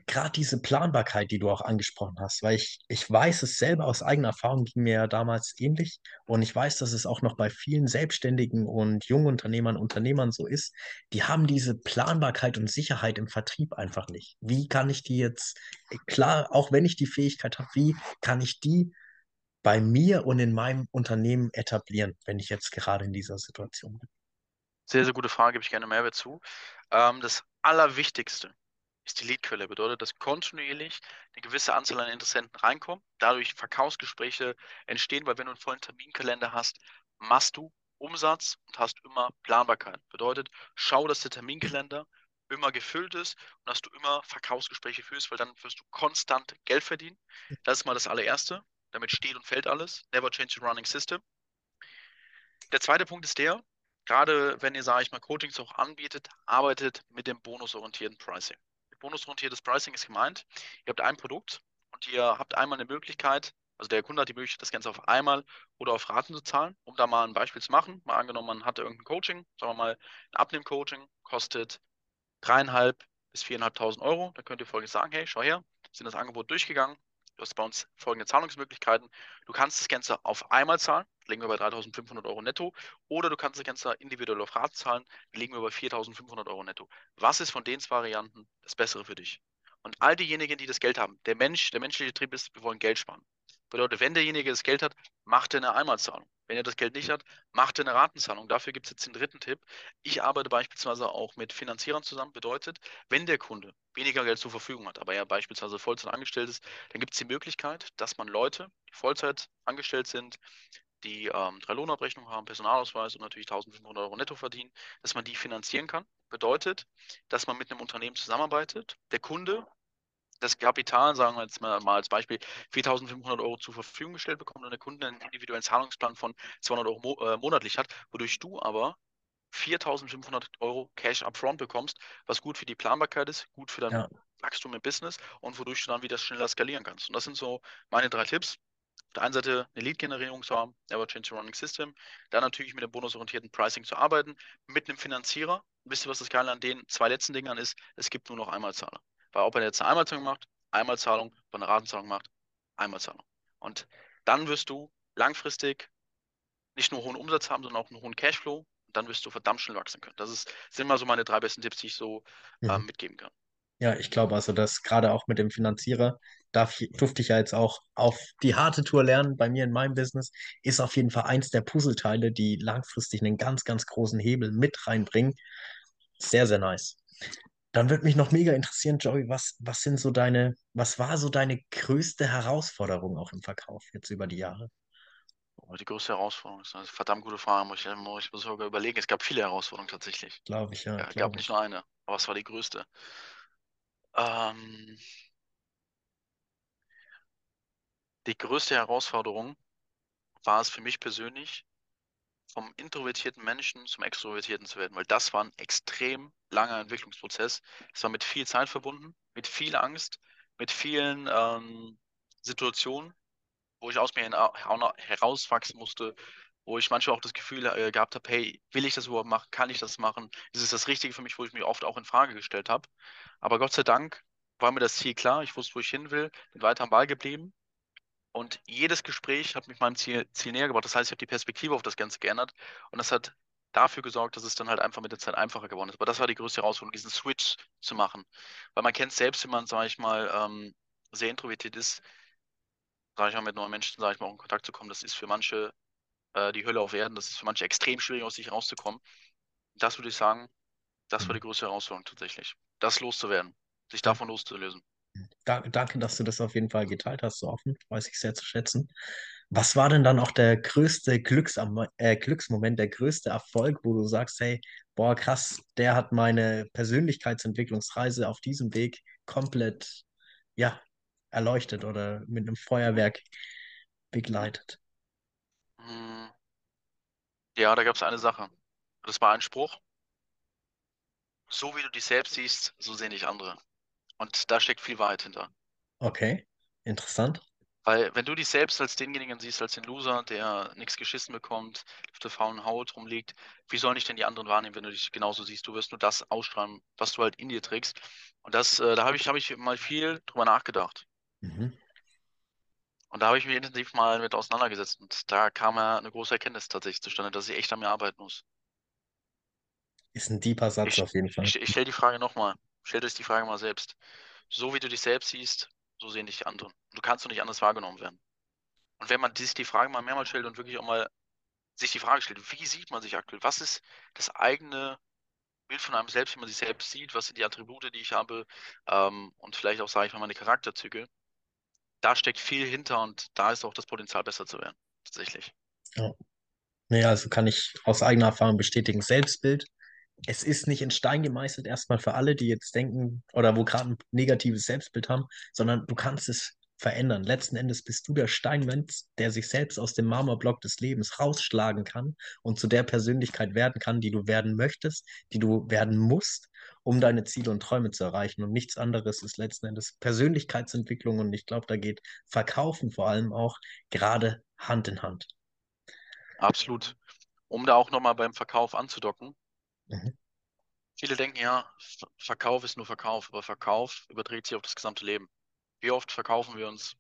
Gerade diese Planbarkeit, die du auch angesprochen hast, weil ich, ich weiß es selber aus eigener Erfahrung, ging mir ja damals ähnlich. Und ich weiß, dass es auch noch bei vielen Selbstständigen und Jungunternehmern, Unternehmern so ist. Die haben diese Planbarkeit und Sicherheit im Vertrieb einfach nicht. Wie kann ich die jetzt, klar, auch wenn ich die Fähigkeit habe, wie kann ich die bei mir und in meinem Unternehmen etablieren, wenn ich jetzt gerade in dieser Situation bin? Sehr, sehr gute Frage, gebe ich gerne Mehrwert zu. Ähm, das Allerwichtigste ist die Leadquelle. Bedeutet, dass kontinuierlich eine gewisse Anzahl an Interessenten reinkommen, dadurch Verkaufsgespräche entstehen, weil wenn du einen vollen Terminkalender hast, machst du Umsatz und hast immer Planbarkeit. Bedeutet, schau, dass der Terminkalender immer gefüllt ist und dass du immer Verkaufsgespräche führst, weil dann wirst du konstant Geld verdienen. Das ist mal das allererste. Damit steht und fällt alles. Never change the running system. Der zweite Punkt ist der, gerade wenn ihr, sage ich mal, Coachings auch anbietet, arbeitet mit dem bonusorientierten Pricing. Bonusorientiertes Pricing ist gemeint, ihr habt ein Produkt und ihr habt einmal eine Möglichkeit, also der Kunde hat die Möglichkeit, das Ganze auf einmal oder auf Raten zu zahlen, um da mal ein Beispiel zu machen. Mal angenommen, man hatte irgendein Coaching, sagen wir mal, ein Abnehm-Coaching kostet dreieinhalb bis viereinhalbtausend Euro. Da könnt ihr folgendes sagen, hey, schau her, sind das Angebot durchgegangen, du hast bei uns folgende Zahlungsmöglichkeiten. Du kannst das Ganze auf einmal zahlen, legen wir bei 3.500 Euro netto, oder du kannst das Ganze individuell auf Raten zahlen, legen wir bei 4.500 Euro netto. Was ist von den zwei Varianten das Bessere für dich? Und all diejenigen, die das Geld haben, der Mensch, der menschliche Trieb ist, wir wollen Geld sparen. Bedeutet, wenn derjenige das Geld hat, macht er eine Einmalzahlung. Wenn er das Geld nicht hat, macht er eine Ratenzahlung. Dafür gibt es jetzt den dritten Tipp. Ich arbeite beispielsweise auch mit Finanzierern zusammen. Bedeutet, wenn der Kunde weniger Geld zur Verfügung hat, aber er beispielsweise Vollzeit angestellt ist, dann gibt es die Möglichkeit, dass man Leute, die Vollzeit angestellt sind, die ähm, drei Lohnabrechnungen haben, Personalausweis und natürlich 1500 Euro netto verdienen, dass man die finanzieren kann. Bedeutet, dass man mit einem Unternehmen zusammenarbeitet. Der Kunde das Kapital, sagen wir jetzt mal, als Beispiel, 4.500 Euro zur Verfügung gestellt bekommt und der Kunde einen individuellen Zahlungsplan von 200 Euro mo äh, monatlich hat, wodurch du aber 4.500 Euro Cash upfront bekommst, was gut für die Planbarkeit ist, gut für dein ja. Wachstum im Business und wodurch du dann wieder schneller skalieren kannst. Und das sind so meine drei Tipps. Auf der einen Seite eine Lead-Generierung zu haben, Never Change the Running System, dann natürlich mit dem bonusorientierten Pricing zu arbeiten, mit einem Finanzierer. Wisst ihr, was das Geile an den zwei letzten Dingern ist? Es gibt nur noch Einmalzahler. Weil ob er jetzt eine Einmalzahlung macht, Einmalzahlung, ob er eine Ratenzahlung macht, Einmalzahlung. Und dann wirst du langfristig nicht nur hohen Umsatz haben, sondern auch einen hohen Cashflow. Und dann wirst du verdammt schnell wachsen können. Das ist, sind mal so meine drei besten Tipps, die ich so mhm. ähm, mitgeben kann. Ja, ich glaube also, dass gerade auch mit dem Finanzierer darf, durfte ich ja jetzt auch auf die harte Tour lernen. Bei mir in meinem Business ist auf jeden Fall eins der Puzzleteile, die langfristig einen ganz, ganz großen Hebel mit reinbringen. Sehr, sehr nice. Dann würde mich noch mega interessieren, Joey, was, was sind so deine, was war so deine größte Herausforderung auch im Verkauf jetzt über die Jahre? Oh, die größte Herausforderung ist eine verdammt gute Frage. Ich, ich muss sogar überlegen. Es gab viele Herausforderungen tatsächlich. Glaube ich, ja. Es gab nicht nur eine, aber es war die größte. Ähm, die größte Herausforderung war es für mich persönlich, vom introvertierten Menschen zum extrovertierten zu werden, weil das war ein extrem langer Entwicklungsprozess. Es war mit viel Zeit verbunden, mit viel Angst, mit vielen ähm, Situationen, wo ich aus mir herauswachsen musste, wo ich manchmal auch das Gefühl äh, gehabt habe, hey, will ich das überhaupt machen? Kann ich das machen? Ist es das Richtige für mich, wo ich mich oft auch in Frage gestellt habe? Aber Gott sei Dank war mir das Ziel klar. Ich wusste, wo ich hin will, bin weiter am Ball geblieben und jedes Gespräch hat mich meinem Ziel, Ziel näher gebracht. Das heißt, ich habe die Perspektive auf das Ganze geändert. Und das hat dafür gesorgt, dass es dann halt einfach mit der Zeit einfacher geworden ist. Aber das war die größte Herausforderung, diesen Switch zu machen. Weil man kennt selbst, wenn man, sage ich mal, ähm, sehr introvertiert ist, sage ich mal, mit neuen Menschen, sage ich mal, auch in Kontakt zu kommen, das ist für manche äh, die Hölle auf Erden. Das ist für manche extrem schwierig, aus sich rauszukommen. Das würde ich sagen, das war die mhm. größte Herausforderung tatsächlich. Das loszuwerden, sich davon loszulösen. Da, danke, dass du das auf jeden Fall geteilt hast, so offen. Weiß ich sehr zu schätzen. Was war denn dann auch der größte Glücksam äh, Glücksmoment, der größte Erfolg, wo du sagst, hey, boah, krass, der hat meine Persönlichkeitsentwicklungsreise auf diesem Weg komplett, ja, erleuchtet oder mit einem Feuerwerk begleitet? Hm. Ja, da gab es eine Sache. Das war ein Spruch. So wie du dich selbst siehst, so sehen dich andere. Und da steckt viel Wahrheit hinter. Okay, interessant. Weil wenn du dich selbst als denjenigen siehst, als den Loser, der nichts geschissen bekommt, auf der faulen Haut rumliegt, wie sollen dich denn die anderen wahrnehmen, wenn du dich genauso siehst? Du wirst nur das ausstrahlen, was du halt in dir trägst. Und das, äh, da habe ich, hab ich mal viel drüber nachgedacht. Mhm. Und da habe ich mich intensiv mal mit auseinandergesetzt. Und da kam ja eine große Erkenntnis tatsächlich zustande, dass ich echt an mir arbeiten muss. Ist ein deeper Satz ich, auf jeden Fall. Ich, ich stelle die Frage nochmal. Stell dir die Frage mal selbst. So wie du dich selbst siehst, so sehen dich die anderen. Du kannst doch nicht anders wahrgenommen werden. Und wenn man sich die Frage mal mehrmals stellt und wirklich auch mal sich die Frage stellt, wie sieht man sich aktuell? Was ist das eigene Bild von einem selbst, wie man sich selbst sieht? Was sind die Attribute, die ich habe? Ähm, und vielleicht auch, sage ich mal, meine Charakterzüge. Da steckt viel hinter und da ist auch das Potenzial, besser zu werden. Tatsächlich. Ja. Naja, also kann ich aus eigener Erfahrung bestätigen. Selbstbild es ist nicht in Stein gemeißelt, erstmal für alle, die jetzt denken oder wo gerade ein negatives Selbstbild haben, sondern du kannst es verändern. Letzten Endes bist du der Steinmensch, der sich selbst aus dem Marmorblock des Lebens rausschlagen kann und zu der Persönlichkeit werden kann, die du werden möchtest, die du werden musst, um deine Ziele und Träume zu erreichen. Und nichts anderes ist letzten Endes Persönlichkeitsentwicklung. Und ich glaube, da geht Verkaufen vor allem auch gerade Hand in Hand. Absolut. Um da auch nochmal beim Verkauf anzudocken, Mhm. Viele denken ja, Verkauf ist nur Verkauf, aber Verkauf überträgt sich auf das gesamte Leben. Wie oft verkaufen wir uns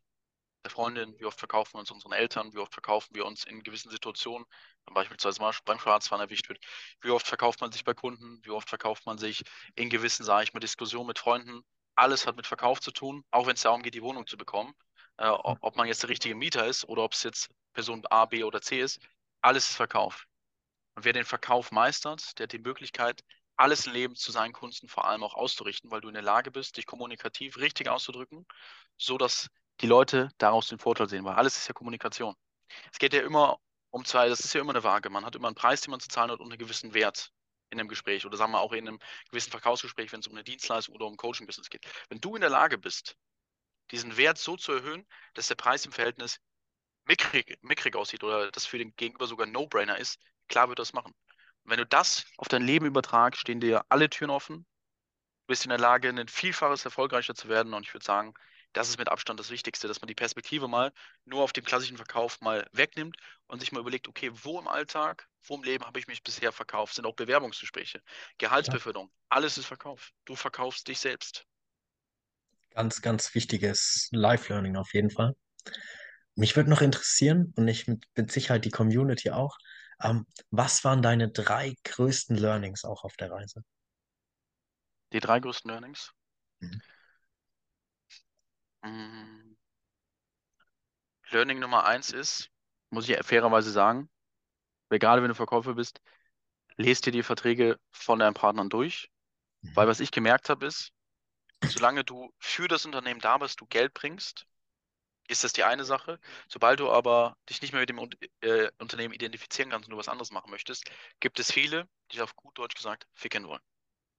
der Freundin, wie oft verkaufen wir uns unseren Eltern, wie oft verkaufen wir uns in gewissen Situationen, beispielsweise mal beim Schwarzfahren erwischt wird, wie oft verkauft man sich bei Kunden, wie oft verkauft man sich in gewissen, sage ich mal, Diskussionen mit Freunden. Alles hat mit Verkauf zu tun, auch wenn es darum geht, die Wohnung zu bekommen. Äh, ob man jetzt der richtige Mieter ist oder ob es jetzt Person A, B oder C ist, alles ist Verkauf. Und wer den Verkauf meistert, der hat die Möglichkeit, alles im Leben zu seinen Kunsten vor allem auch auszurichten, weil du in der Lage bist, dich kommunikativ richtig auszudrücken, so dass die Leute daraus den Vorteil sehen, weil alles ist ja Kommunikation. Es geht ja immer um zwei, das ist ja immer eine Waage. Man hat immer einen Preis, den man zu zahlen hat und einen gewissen Wert in einem Gespräch oder sagen wir auch in einem gewissen Verkaufsgespräch, wenn es um eine Dienstleistung oder um Coaching-Business geht. Wenn du in der Lage bist, diesen Wert so zu erhöhen, dass der Preis im Verhältnis mickrig, mickrig aussieht oder das für den Gegenüber sogar No-Brainer ist, klar wird das machen. Und wenn du das auf dein Leben übertragst, stehen dir alle Türen offen. Du bist in der Lage, ein Vielfaches erfolgreicher zu werden. Und ich würde sagen, das ist mit Abstand das Wichtigste, dass man die Perspektive mal nur auf den klassischen Verkauf mal wegnimmt und sich mal überlegt, okay, wo im Alltag, wo im Leben habe ich mich bisher verkauft? Sind auch Bewerbungsgespräche, Gehaltsbeförderung, alles ist Verkauf. Du verkaufst dich selbst. Ganz, ganz wichtiges Life-Learning auf jeden Fall. Mich würde noch interessieren, und ich mit Sicherheit die Community auch, ähm, was waren deine drei größten Learnings auch auf der Reise? Die drei größten Learnings. Mhm. Mm. Learning Nummer eins ist, muss ich fairerweise sagen, gerade wenn du Verkäufer bist, lest dir die Verträge von deinen Partnern durch. Mhm. Weil was ich gemerkt habe, ist, solange du für das Unternehmen da bist, du Geld bringst, ist das die eine Sache. Sobald du aber dich nicht mehr mit dem äh, Unternehmen identifizieren kannst und du was anderes machen möchtest, gibt es viele, die auf gut Deutsch gesagt ficken wollen.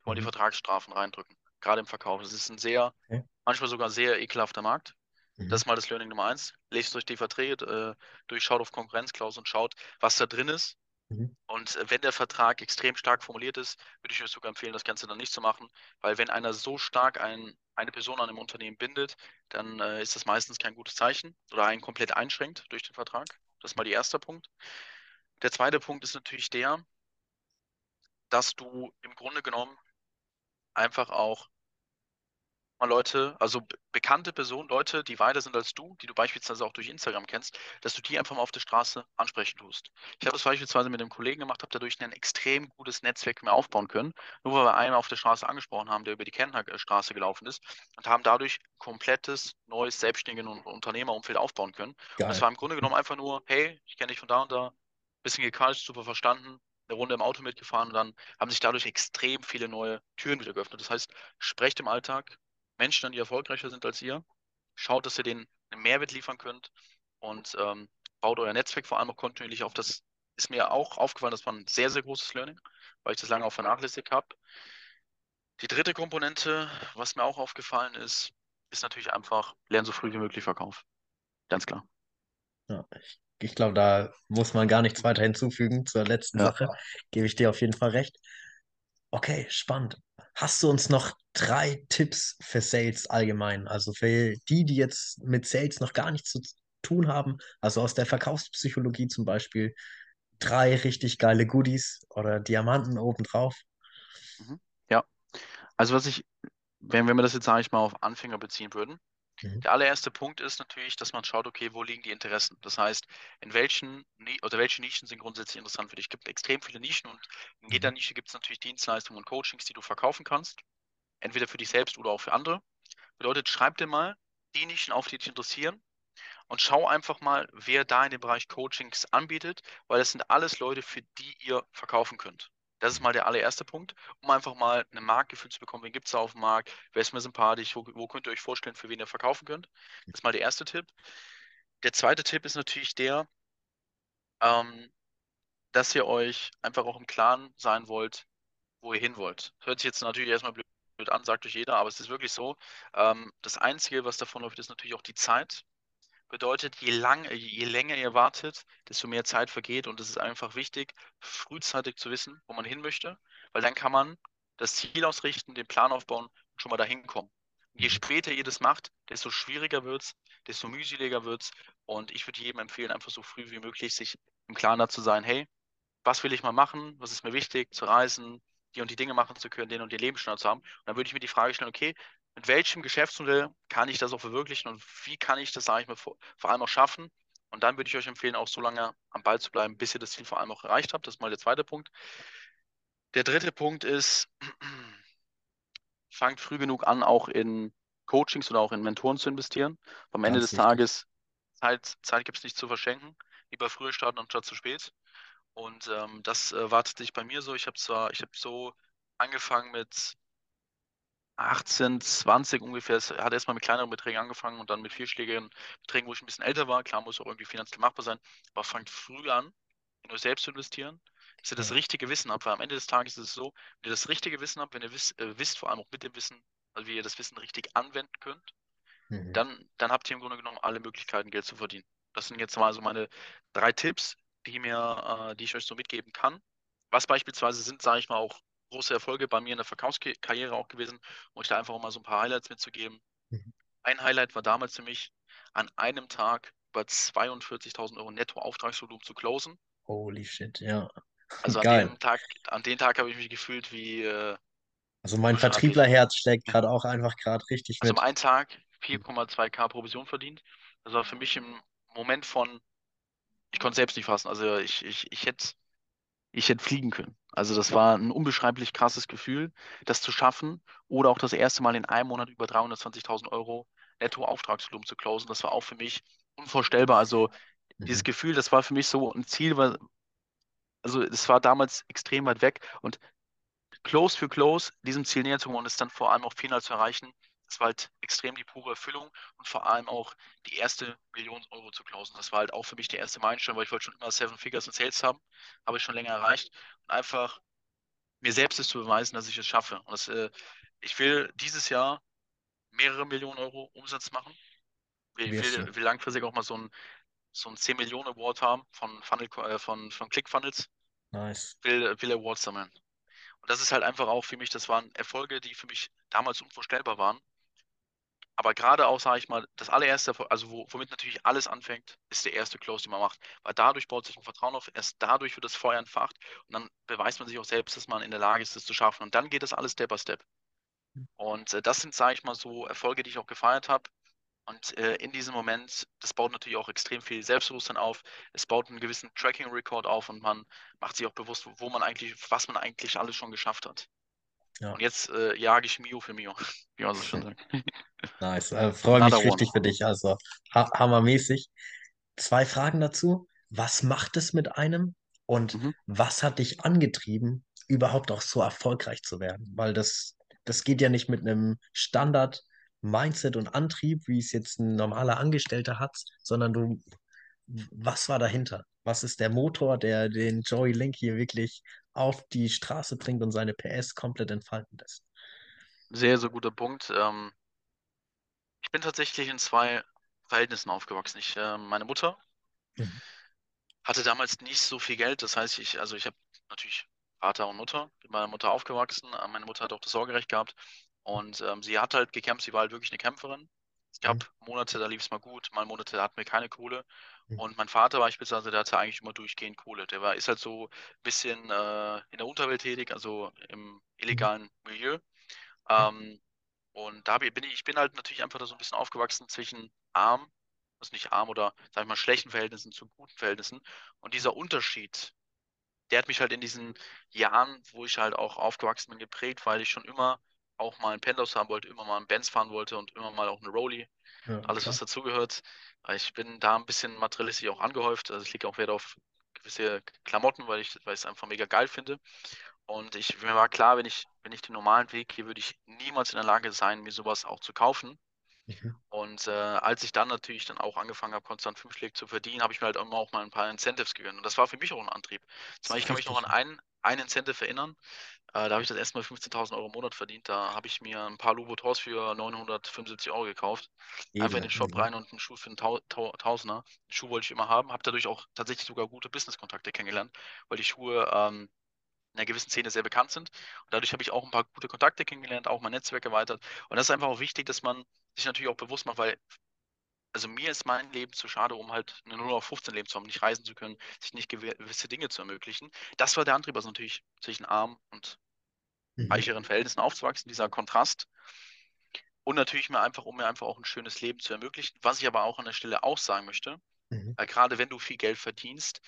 Die wollen die Mhm. Vertragsstrafen reindrücken, gerade im Verkauf. Das ist ein sehr, Okay. manchmal sogar sehr ekelhafter Markt. Mhm. Das ist mal das Learning Nummer eins. Lest euch die Verträge äh, durch, schaut auf Konkurrenzklauseln und schaut, was da drin ist. Mhm. Und äh, wenn der Vertrag extrem stark formuliert ist, würde ich euch sogar empfehlen, das Ganze dann nicht zu machen, weil wenn einer so stark ein, eine Person an einem Unternehmen bindet, dann äh, ist das meistens kein gutes Zeichen oder einen komplett einschränkt durch den Vertrag. Das ist mal der erste Punkt. Der zweite Punkt ist natürlich der, dass du im Grunde genommen einfach auch mal Leute, also be- bekannte Personen, Leute, die weiter sind als du, die du beispielsweise auch durch Instagram kennst, dass du die einfach mal auf der Straße ansprechen tust. Ich habe das beispielsweise mit einem Kollegen gemacht, habe dadurch ein extrem gutes Netzwerk mehr aufbauen können, nur weil wir einen auf der Straße angesprochen haben, der über die Kärntner gelaufen ist und haben dadurch komplettes neues Selbstständigen- und Unternehmerumfeld aufbauen können. Und es Geil. war im Grunde genommen einfach nur, hey, ich kenne dich von da und da, bisschen gequatscht, super verstanden, eine Runde im Auto mitgefahren und dann haben sich dadurch extrem viele neue Türen wieder geöffnet. Das heißt, sprecht im Alltag Menschen an, die erfolgreicher sind als ihr. Schaut, dass ihr denen einen Mehrwert liefern könnt und ähm, baut euer Netzwerk vor allem auch kontinuierlich auf. Das ist mir auch aufgefallen, das war ein sehr, sehr großes Learning, weil ich das lange auch vernachlässigt habe. Die dritte Komponente, was mir auch aufgefallen ist, ist natürlich einfach, lernen so früh wie möglich Verkauf. Ganz klar. Ja, ich ich glaube, da muss man gar nichts weiter hinzufügen zur letzten Ja. Sache. Gebe ich dir auf jeden Fall recht. Okay, spannend. Hast du uns noch drei Tipps für Sales allgemein? Also für die, die jetzt mit Sales noch gar nichts zu tun haben, also aus der Verkaufspsychologie zum Beispiel, drei richtig geile Goodies oder Diamanten obendrauf. Mhm. Ja. Also was ich, wenn, wenn wir das jetzt, sage ich mal, auf Anfänger beziehen würden, Mhm. Der allererste Punkt ist natürlich, dass man schaut, okay, wo liegen die Interessen? Das heißt, in welchen oder welche Nischen sind grundsätzlich interessant für dich? Es gibt extrem viele Nischen und in jeder Mhm. Nische gibt es natürlich Dienstleistungen und Coachings, die du verkaufen kannst, entweder für dich selbst oder auch für andere. Bedeutet, schreib dir mal die Nischen auf, die dich interessieren und schau einfach mal, wer da in dem Bereich Coachings anbietet, weil das sind alles Leute, für die ihr verkaufen könnt. Das ist mal der allererste Punkt, um einfach mal ein Marktgefühl zu bekommen. Wen gibt es auf dem Markt? Wer ist mir sympathisch? Wo, wo könnt ihr euch vorstellen, für wen ihr verkaufen könnt? Das ist mal der erste Tipp. Der zweite Tipp ist natürlich der, ähm, dass ihr euch einfach auch im Klaren sein wollt, wo ihr hin wollt. Hört sich jetzt natürlich erstmal blöd an, sagt euch jeder, aber es ist wirklich so. Ähm, das Einzige, was davon läuft, ist natürlich auch die Zeit. Bedeutet, je lang, je länger ihr wartet, desto mehr Zeit vergeht und es ist einfach wichtig, frühzeitig zu wissen, wo man hin möchte, weil dann kann man das Ziel ausrichten, den Plan aufbauen und schon mal dahin kommen. Und je Mhm. später ihr das macht, desto schwieriger wird es, desto mühseliger wird es und ich würde jedem empfehlen, einfach so früh wie möglich sich im Klaren dazu sein, hey, was will ich mal machen, was ist mir wichtig, zu reisen, die und die Dinge machen zu können, den und den Lebensstandard zu haben. Und dann würde ich mir die Frage stellen, okay, mit welchem Geschäftsmodell kann ich das auch verwirklichen und wie kann ich das, sage ich mal, vor, vor allem auch schaffen? Und dann würde ich euch empfehlen, auch so lange am Ball zu bleiben, bis ihr das Ziel vor allem auch erreicht habt. Das ist mal der zweite Punkt. Der dritte Punkt ist, fangt früh genug an, auch in Coachings oder auch in Mentoren zu investieren. Am Ende des. Tages, Zeit, Zeit gibt es nicht zu verschenken. Lieber früher starten anstatt zu spät. Und ähm, das äh, wartet sich bei mir so. Ich habe zwar, ich habe so angefangen mit 18, 20 ungefähr. Es hat erstmal mit kleineren Beträgen angefangen und dann mit vierschlägigen Beträgen, wo ich ein bisschen älter war. Klar, muss auch irgendwie finanziell machbar sein, aber fangt früh an, in euch selbst zu investieren, dass ihr das richtige Wissen habt, weil am Ende des Tages ist es so, wenn ihr das richtige Wissen habt, wenn ihr wisst, äh, wisst vor allem auch mit dem Wissen, also wie ihr das Wissen richtig anwenden könnt, Mhm. dann, dann habt ihr im Grunde genommen alle Möglichkeiten, Geld zu verdienen. Das sind jetzt mal so meine drei Tipps, die mir, äh, die ich euch so mitgeben kann. Was beispielsweise sind, sage ich mal, auch große Erfolge bei mir in der Verkaufskarriere auch gewesen, um euch da einfach mal so ein paar Highlights mitzugeben. Mhm. Ein Highlight war damals für mich, an einem Tag über 42.000 Euro Netto-Auftragsvolumen zu closen. Holy shit, ja. Also an Geil. dem Tag, an dem Tag habe ich mich gefühlt wie äh, Also mein. Vertrieblerherz schlägt gerade auch einfach gerade richtig Also mit. um einen Tag 4,2k Provision verdient. Das war für mich im Moment von, ich konnte es selbst nicht fassen. Also ich, ich, ich hätte, ich hätte fliegen können. Also das war ein unbeschreiblich krasses Gefühl, das zu schaffen oder auch das erste Mal in einem Monat über 320.000 Euro Netto-Auftragsvolumen zu closen. Das war auch für mich unvorstellbar. Also dieses Mhm. Gefühl, das war für mich so ein Ziel, weil, also es war damals extrem weit weg und close für close diesem Ziel näher zu kommen und es dann vor allem auch final zu erreichen, das war halt extrem die pure Erfüllung und vor allem auch die erste Million Euro zu closen. Das war halt auch für mich der erste Meilenstein, weil ich wollte schon immer Seven Figures in Sales haben, habe ich schon länger erreicht und einfach mir selbst ist zu beweisen, dass ich es schaffe. Und das, äh, ich will dieses Jahr mehrere Millionen Euro Umsatz machen. Ich will, will langfristig auch mal so ein, so ein 10 Millionen Award haben von Funnel, äh, von, von ClickFunnels. Nice. Will, will Awards sammeln. Und das ist halt einfach auch für mich, das waren Erfolge, die für mich damals unvorstellbar waren. Aber gerade auch, sage ich mal, das allererste, also wo, womit natürlich alles anfängt, ist der erste Close, den man macht. Weil dadurch baut sich ein Vertrauen auf, erst dadurch wird das Feuer entfacht und dann beweist man sich auch selbst, dass man in der Lage ist, das zu schaffen. Und dann geht das alles Step by Step. Und äh, das sind, sage ich mal, so Erfolge, die ich auch gefeiert habe. Und äh, in diesem Moment, das baut natürlich auch extrem viel Selbstbewusstsein auf. Es baut einen gewissen Tracking-Record auf und man macht sich auch bewusst, wo man eigentlich, was man eigentlich alles schon geschafft hat. Ja. Und jetzt äh, jage ich Mio für Mio, wie man so schön sagt. Nice. Äh, Freue mich richtig one. für dich. Also ha hammermäßig. Zwei Fragen dazu. Was macht es mit einem? Und Mhm. was hat dich angetrieben, überhaupt auch so erfolgreich zu werden? Weil das, das geht ja nicht mit einem Standard-Mindset und Antrieb, wie es jetzt ein normaler Angestellter hat, sondern du, was war dahinter? Was ist der Motor, der den Joey Link hier wirklich auf die Straße bringt und seine PS komplett entfalten lässt? Sehr, sehr guter Punkt. Ähm, ich bin tatsächlich in zwei Verhältnissen aufgewachsen. Ich, äh, meine Mutter Mhm. hatte damals nicht so viel Geld. Das heißt, ich, also ich habe natürlich Vater und Mutter, bin bei meiner Mutter aufgewachsen. Meine Mutter hat auch das Sorgerecht gehabt. Und ähm, sie hat halt gekämpft, sie war halt wirklich eine Kämpferin. Es Mhm. gab Monate, da lief es mal gut, mal Monate, da hatten wir keine Kohle. Mhm. Und mein Vater beispielsweise, der hatte eigentlich immer durchgehend Kohle. Der war, ist halt so ein bisschen äh, in der Unterwelt tätig, also im illegalen Milieu. Ähm, und da bin ich, ich bin halt natürlich einfach da so ein bisschen aufgewachsen zwischen arm, also nicht arm oder, sag ich mal, schlechten Verhältnissen zu guten Verhältnissen. Und dieser Unterschied, der hat mich halt in diesen Jahren, wo ich halt auch aufgewachsen bin, geprägt, weil ich schon immer auch mal ein Penthouse haben wollte, immer mal einen Benz fahren wollte und immer mal auch eine Rolli, Ja, alles klar. was dazugehört. Ich bin da ein bisschen materialistisch auch angehäuft. Also ich lege auch Wert auf gewisse Klamotten, weil ich, es einfach mega geil finde. Und ich, mir war klar, wenn ich, wenn ich den normalen Weg gehe, würde ich niemals in der Lage sein, mir sowas auch zu kaufen. Mhm. Und äh, als ich dann natürlich dann auch angefangen habe, konstant Fünfschläge zu verdienen, habe ich mir halt immer auch mal ein paar Incentives gegönnt. Und das war für mich auch ein Antrieb. Zum Beispiel, ich kann mich noch an einen, einen Incentive erinnern. Äh, da habe ich das erste Mal 15.000 Euro im Monat verdient. Da habe ich mir ein paar Louis Vuittons für 975 Euro gekauft. Einfach in den Shop rein und einen Schuh für einen Tau Tau Tausender. Den Schuh wollte ich immer haben. Habe dadurch auch tatsächlich sogar gute Business-Kontakte kennengelernt, weil die Schuhe ähm, in einer gewissen Szene sehr bekannt sind. Und dadurch habe ich auch ein paar gute Kontakte kennengelernt, auch mein Netzwerk erweitert. Und das ist einfach auch wichtig, dass man sich natürlich auch bewusst macht, weil also mir ist mein Leben zu schade, um halt eine 0 auf 15 Leben zu haben, nicht reisen zu können, sich nicht gewi- gewisse Dinge zu ermöglichen. Das war der Antrieb, also natürlich zwischen arm und Mhm. reicheren Verhältnissen aufzuwachsen, dieser Kontrast. Und natürlich mir einfach, um mir einfach auch ein schönes Leben zu ermöglichen. Was ich aber auch an der Stelle auch sagen möchte, Mhm. weil gerade wenn du viel Geld verdienst,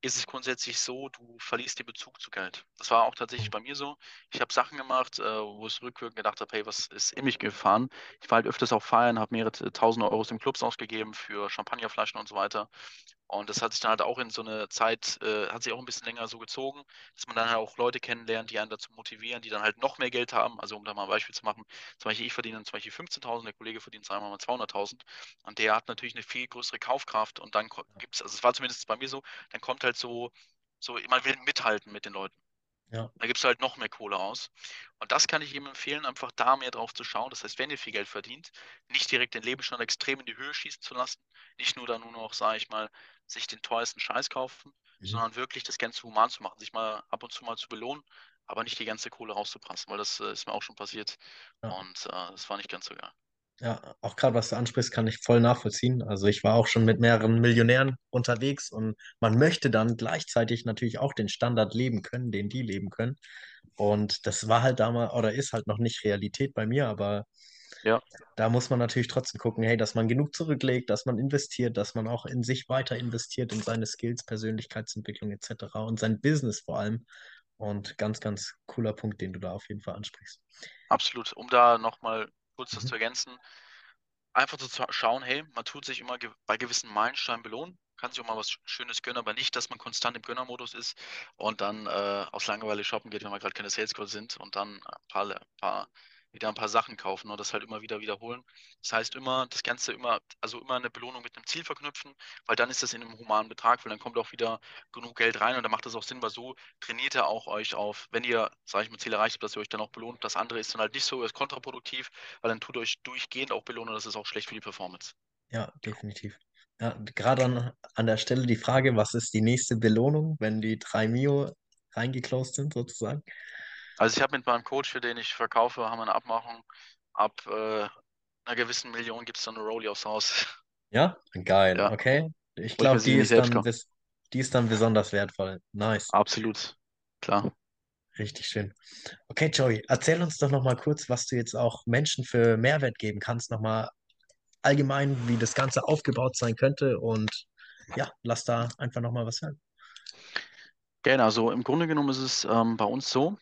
ist es grundsätzlich so, du verlierst den Bezug zu Geld. Das war auch tatsächlich bei mir so. Ich habe Sachen gemacht, äh, wo ich rückwirkend gedacht habe, hey, was ist in mich gefahren? Ich war halt öfters auf Feiern, habe mehrere tausend Euro in Clubs ausgegeben für Champagnerflaschen und so weiter. Und das hat sich dann halt auch in so eine Zeit, äh, hat sich auch ein bisschen länger so gezogen, dass man dann halt auch Leute kennenlernt, die einen dazu motivieren, die dann halt noch mehr Geld haben. Also um da mal ein Beispiel zu machen, zum Beispiel ich verdiene zum Beispiel 15.000, der Kollege verdient sagen wir mal 200.000 und der hat natürlich eine viel größere Kaufkraft und dann gibt es, also es war zumindest bei mir so, dann kommt halt so, so, man will mithalten mit den Leuten. Ja. Da gibst du halt noch mehr Kohle aus. Und das kann ich ihm empfehlen, einfach da mehr drauf zu schauen. Das heißt, wenn ihr viel Geld verdient, nicht direkt den Lebensstandard extrem in die Höhe schießen zu lassen, nicht nur dann nur noch, sage ich mal, sich den teuersten Scheiß kaufen, Mhm. sondern wirklich das Ganze human zu machen, sich mal ab und zu mal zu belohnen, aber nicht die ganze Kohle rauszuprassen, weil das äh, ist mir auch schon passiert Ja. und äh, das war nicht ganz so geil. Ja, auch gerade was du ansprichst, kann ich voll nachvollziehen. Also ich war auch schon mit mehreren Millionären unterwegs und man möchte dann gleichzeitig natürlich auch den Standard leben können, den die leben können. Und das war halt damals oder ist halt noch nicht Realität bei mir, aber Ja, da muss man natürlich trotzdem gucken, hey, dass man genug zurücklegt, dass man investiert, dass man auch in sich weiter investiert, in seine Skills, Persönlichkeitsentwicklung etc. und sein Business vor allem. Und ganz, ganz cooler Punkt, den du da auf jeden Fall ansprichst. absolut. Um da nochmal kurz das Mhm. zu ergänzen, einfach zu schauen, hey, man tut sich immer bei gewissen Meilensteinen belohnen, kann sich auch mal was Sch- Schönes gönnen, aber nicht, dass man konstant im Gönnermodus ist und dann äh, aus Langeweile shoppen geht, wenn wir gerade keine Sales Calls sind und dann ein paar, ein paar, wieder ein paar Sachen kaufen und das halt immer wieder wiederholen. Das heißt immer, das Ganze immer, also immer eine Belohnung mit einem Ziel verknüpfen, weil dann ist das in einem humanen Betrag, weil dann kommt auch wieder genug Geld rein und dann macht das auch Sinn, weil so trainiert ihr auch euch auf, wenn ihr, sage ich mal, Ziel erreicht habt, dass ihr euch dann auch belohnt. Das andere ist dann halt nicht so, ist kontraproduktiv, weil dann tut euch durchgehend auch belohnen, das ist auch schlecht für die Performance. Ja, definitiv. Ja, gerade an, an der Stelle die Frage, was ist die nächste Belohnung, wenn die drei Mio reingeclosed sind, sozusagen? Also ich habe mit meinem Coach, für den ich verkaufe, haben wir eine Abmachung. Ab äh, einer gewissen Million gibt es dann eine Rolli aufs Haus. Ja, geil, Ja, okay. Ich glaube, die ist dann bis, die ist dann besonders wertvoll. Nice, Absolut. Klar. richtig schön. Okay, Joey, erzähl uns doch noch mal kurz, was du jetzt auch Menschen für Mehrwert geben kannst, noch mal allgemein, wie das Ganze aufgebaut sein könnte und ja, lass da einfach noch mal was hören. Gerne, also im Grunde genommen ist es ähm, bei uns so,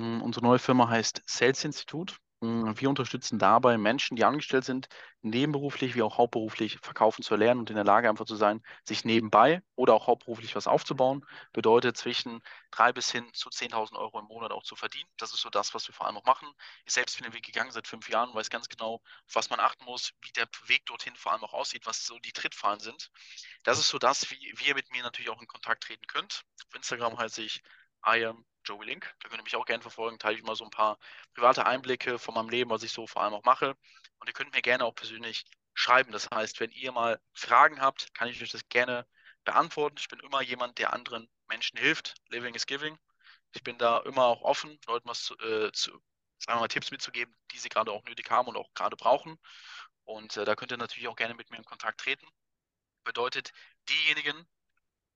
unsere neue Firma heißt Sales Institute. Mh, Wir unterstützen dabei Menschen, die angestellt sind, nebenberuflich wie auch hauptberuflich verkaufen zu erlernen und in der Lage einfach zu sein, sich nebenbei oder auch hauptberuflich was aufzubauen. Bedeutet zwischen drei bis hin zu 10.000 Euro im Monat auch zu verdienen. Das ist so das, was wir vor allem auch machen. Ich selbst bin den Weg gegangen seit fünf Jahren, weiß ganz genau, auf was man achten muss, wie der Weg dorthin vor allem auch aussieht, was so die Trittfallen sind. Das ist so das, wie, wie ihr mit mir natürlich auch in Kontakt treten könnt. Auf Instagram heiße ich I am Joey Link. Da könnt ihr mich auch gerne verfolgen. Teile ich immer so ein paar private Einblicke von meinem Leben, was ich so vor allem auch mache. Und ihr könnt mir gerne auch persönlich schreiben. Das heißt, wenn ihr mal Fragen habt, kann ich euch das gerne beantworten. Ich bin immer jemand, der anderen Menschen hilft. Living is giving. Ich bin da immer auch offen, Leuten was zu, äh, zu sagen wir mal, Tipps mitzugeben, die sie gerade auch nötig haben und auch gerade brauchen. Und äh, da könnt ihr natürlich auch gerne mit mir in Kontakt treten. Bedeutet, diejenigen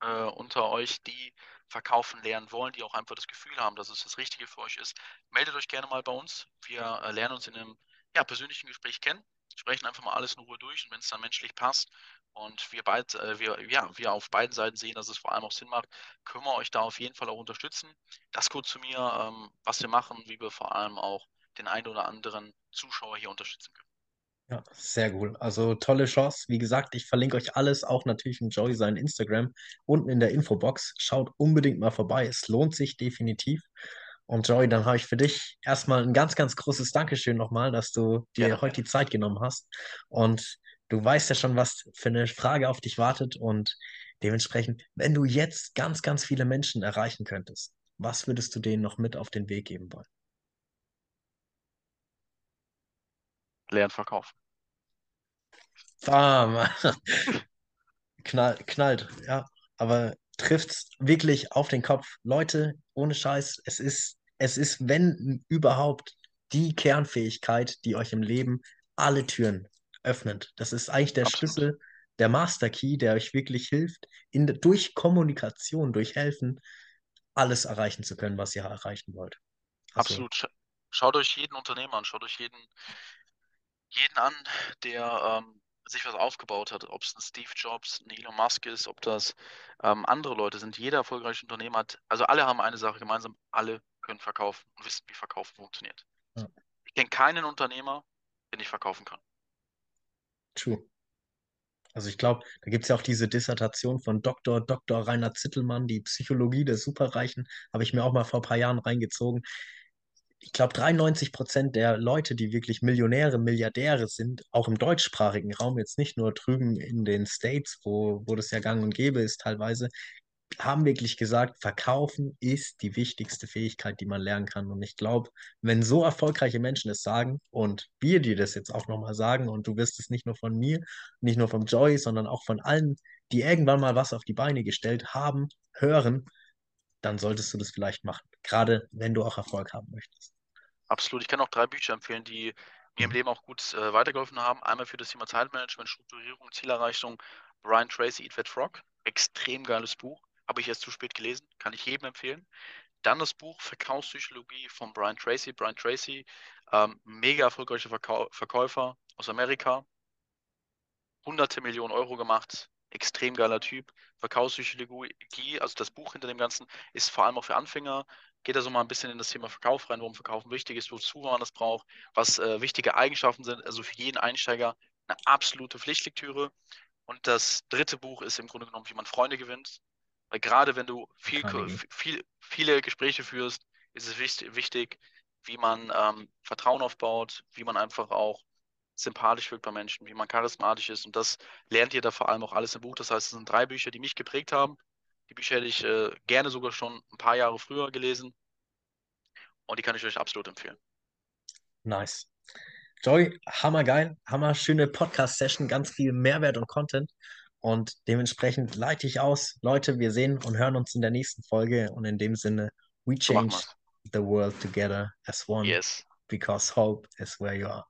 äh, unter euch, die verkaufen lernen wollen, die auch einfach das Gefühl haben, dass es das Richtige für euch ist, meldet euch gerne mal bei uns. Wir äh, lernen uns in einem ja, persönlichen Gespräch kennen, sprechen einfach mal alles in Ruhe durch und wenn es dann menschlich passt und wir, beid, äh, wir, ja, wir auf beiden Seiten sehen, dass es vor allem auch Sinn macht, können wir euch da auf jeden Fall auch unterstützen. Das kurz zu mir, ähm, was wir machen, wie wir vor allem auch den einen oder anderen Zuschauer hier unterstützen können. Ja, sehr cool. Also tolle Chance. Wie gesagt, ich verlinke euch alles, auch natürlich in Joey sein Instagram, unten in der Infobox. Schaut unbedingt mal vorbei. Es lohnt sich definitiv. Und Joey, dann habe ich für dich erstmal ein ganz, ganz großes Dankeschön nochmal, dass du dir Gerne. heute die Zeit genommen hast. Und du weißt ja schon, was für eine Frage auf dich wartet. Und dementsprechend, wenn du jetzt ganz, ganz viele Menschen erreichen könntest, was würdest du denen noch mit auf den Weg geben wollen? Lernen verkaufen. Bam! Knall, knallt, ja. Aber trifft's wirklich auf den Kopf. Leute, ohne Scheiß, es ist, es ist, wenn überhaupt, die Kernfähigkeit, die euch im Leben alle Türen öffnet. Das ist eigentlich der Absolut. Schlüssel, der Master Key, der euch wirklich hilft, in, durch Kommunikation, durch Helfen, alles erreichen zu können, was ihr erreichen wollt. Also, Absolut. Sch- Schaut euch jeden Unternehmer an, schaut euch jeden, jeden an, der ähm, sich was aufgebaut hat. Ob es ein Steve Jobs, ein Elon Musk ist, ob das ähm, andere Leute sind. Jeder erfolgreiche Unternehmer hat, also alle haben eine Sache gemeinsam, alle können verkaufen und wissen, wie Verkaufen funktioniert. Ja. Ich kenne keinen Unternehmer, der nicht verkaufen kann. true. Also ich glaube, da gibt es ja auch diese Dissertation von Dr. Dr. Rainer Zittelmann, die Psychologie der Superreichen, habe ich mir auch mal vor ein paar Jahren reingezogen. Ich glaube, 93 Prozent der Leute, die wirklich Millionäre, Milliardäre sind, auch im deutschsprachigen Raum, jetzt nicht nur drüben in den States, wo, wo das ja gang und gäbe ist teilweise, haben wirklich gesagt, verkaufen ist die wichtigste Fähigkeit, die man lernen kann. Und ich glaube, wenn so erfolgreiche Menschen es sagen und wir dir das jetzt auch nochmal sagen und du wirst es nicht nur von mir, nicht nur vom Joey, sondern auch von allen, die irgendwann mal was auf die Beine gestellt haben, hören, dann solltest du das vielleicht machen. Gerade wenn du auch Erfolg haben möchtest. Absolut. Ich kann auch drei Bücher empfehlen, die mir im Mhm. Leben auch gut äh, weitergeholfen haben. Einmal für das Thema Zeitmanagement, Strukturierung, Zielerreichung. Brian Tracy, Eat That Frog. Extrem geiles Buch. Habe ich erst zu spät gelesen. Kann ich jedem empfehlen. Dann das Buch Verkaufspsychologie von Brian Tracy. Brian Tracy, ähm, mega erfolgreicher Verkau Verkäufer aus Amerika. Hunderte Millionen Euro gemacht. Extrem geiler Typ. Verkaufspsychologie, also das Buch hinter dem Ganzen, ist vor allem auch für Anfänger. Geht also mal ein bisschen in das Thema Verkauf rein, warum Verkaufen wichtig ist, wozu man das braucht, was äh, wichtige Eigenschaften sind. Also für jeden Einsteiger eine absolute Pflichtlektüre. Und das dritte Buch ist im Grunde genommen, wie man Freunde gewinnt. Weil gerade wenn du viel, viel, viele Gespräche führst, ist es wichtig, wie man ähm, Vertrauen aufbaut, wie man einfach auch sympathisch wirkt bei Menschen, wie man charismatisch ist. Und das lernt ihr da vor allem auch alles im Buch. Das heißt, es sind drei Bücher, die mich geprägt haben. Die Bücher hätte ich äh, gerne sogar schon ein paar Jahre früher gelesen. Und die kann ich euch absolut empfehlen. Nice. Joey, hammergeil, hammer schöne Podcast-Session, ganz viel Mehrwert und Content. Und dementsprechend leite ich aus. Leute, wir sehen und hören uns in der nächsten Folge. Und in dem Sinne, we change the world together as one Yes. because hope is where you are.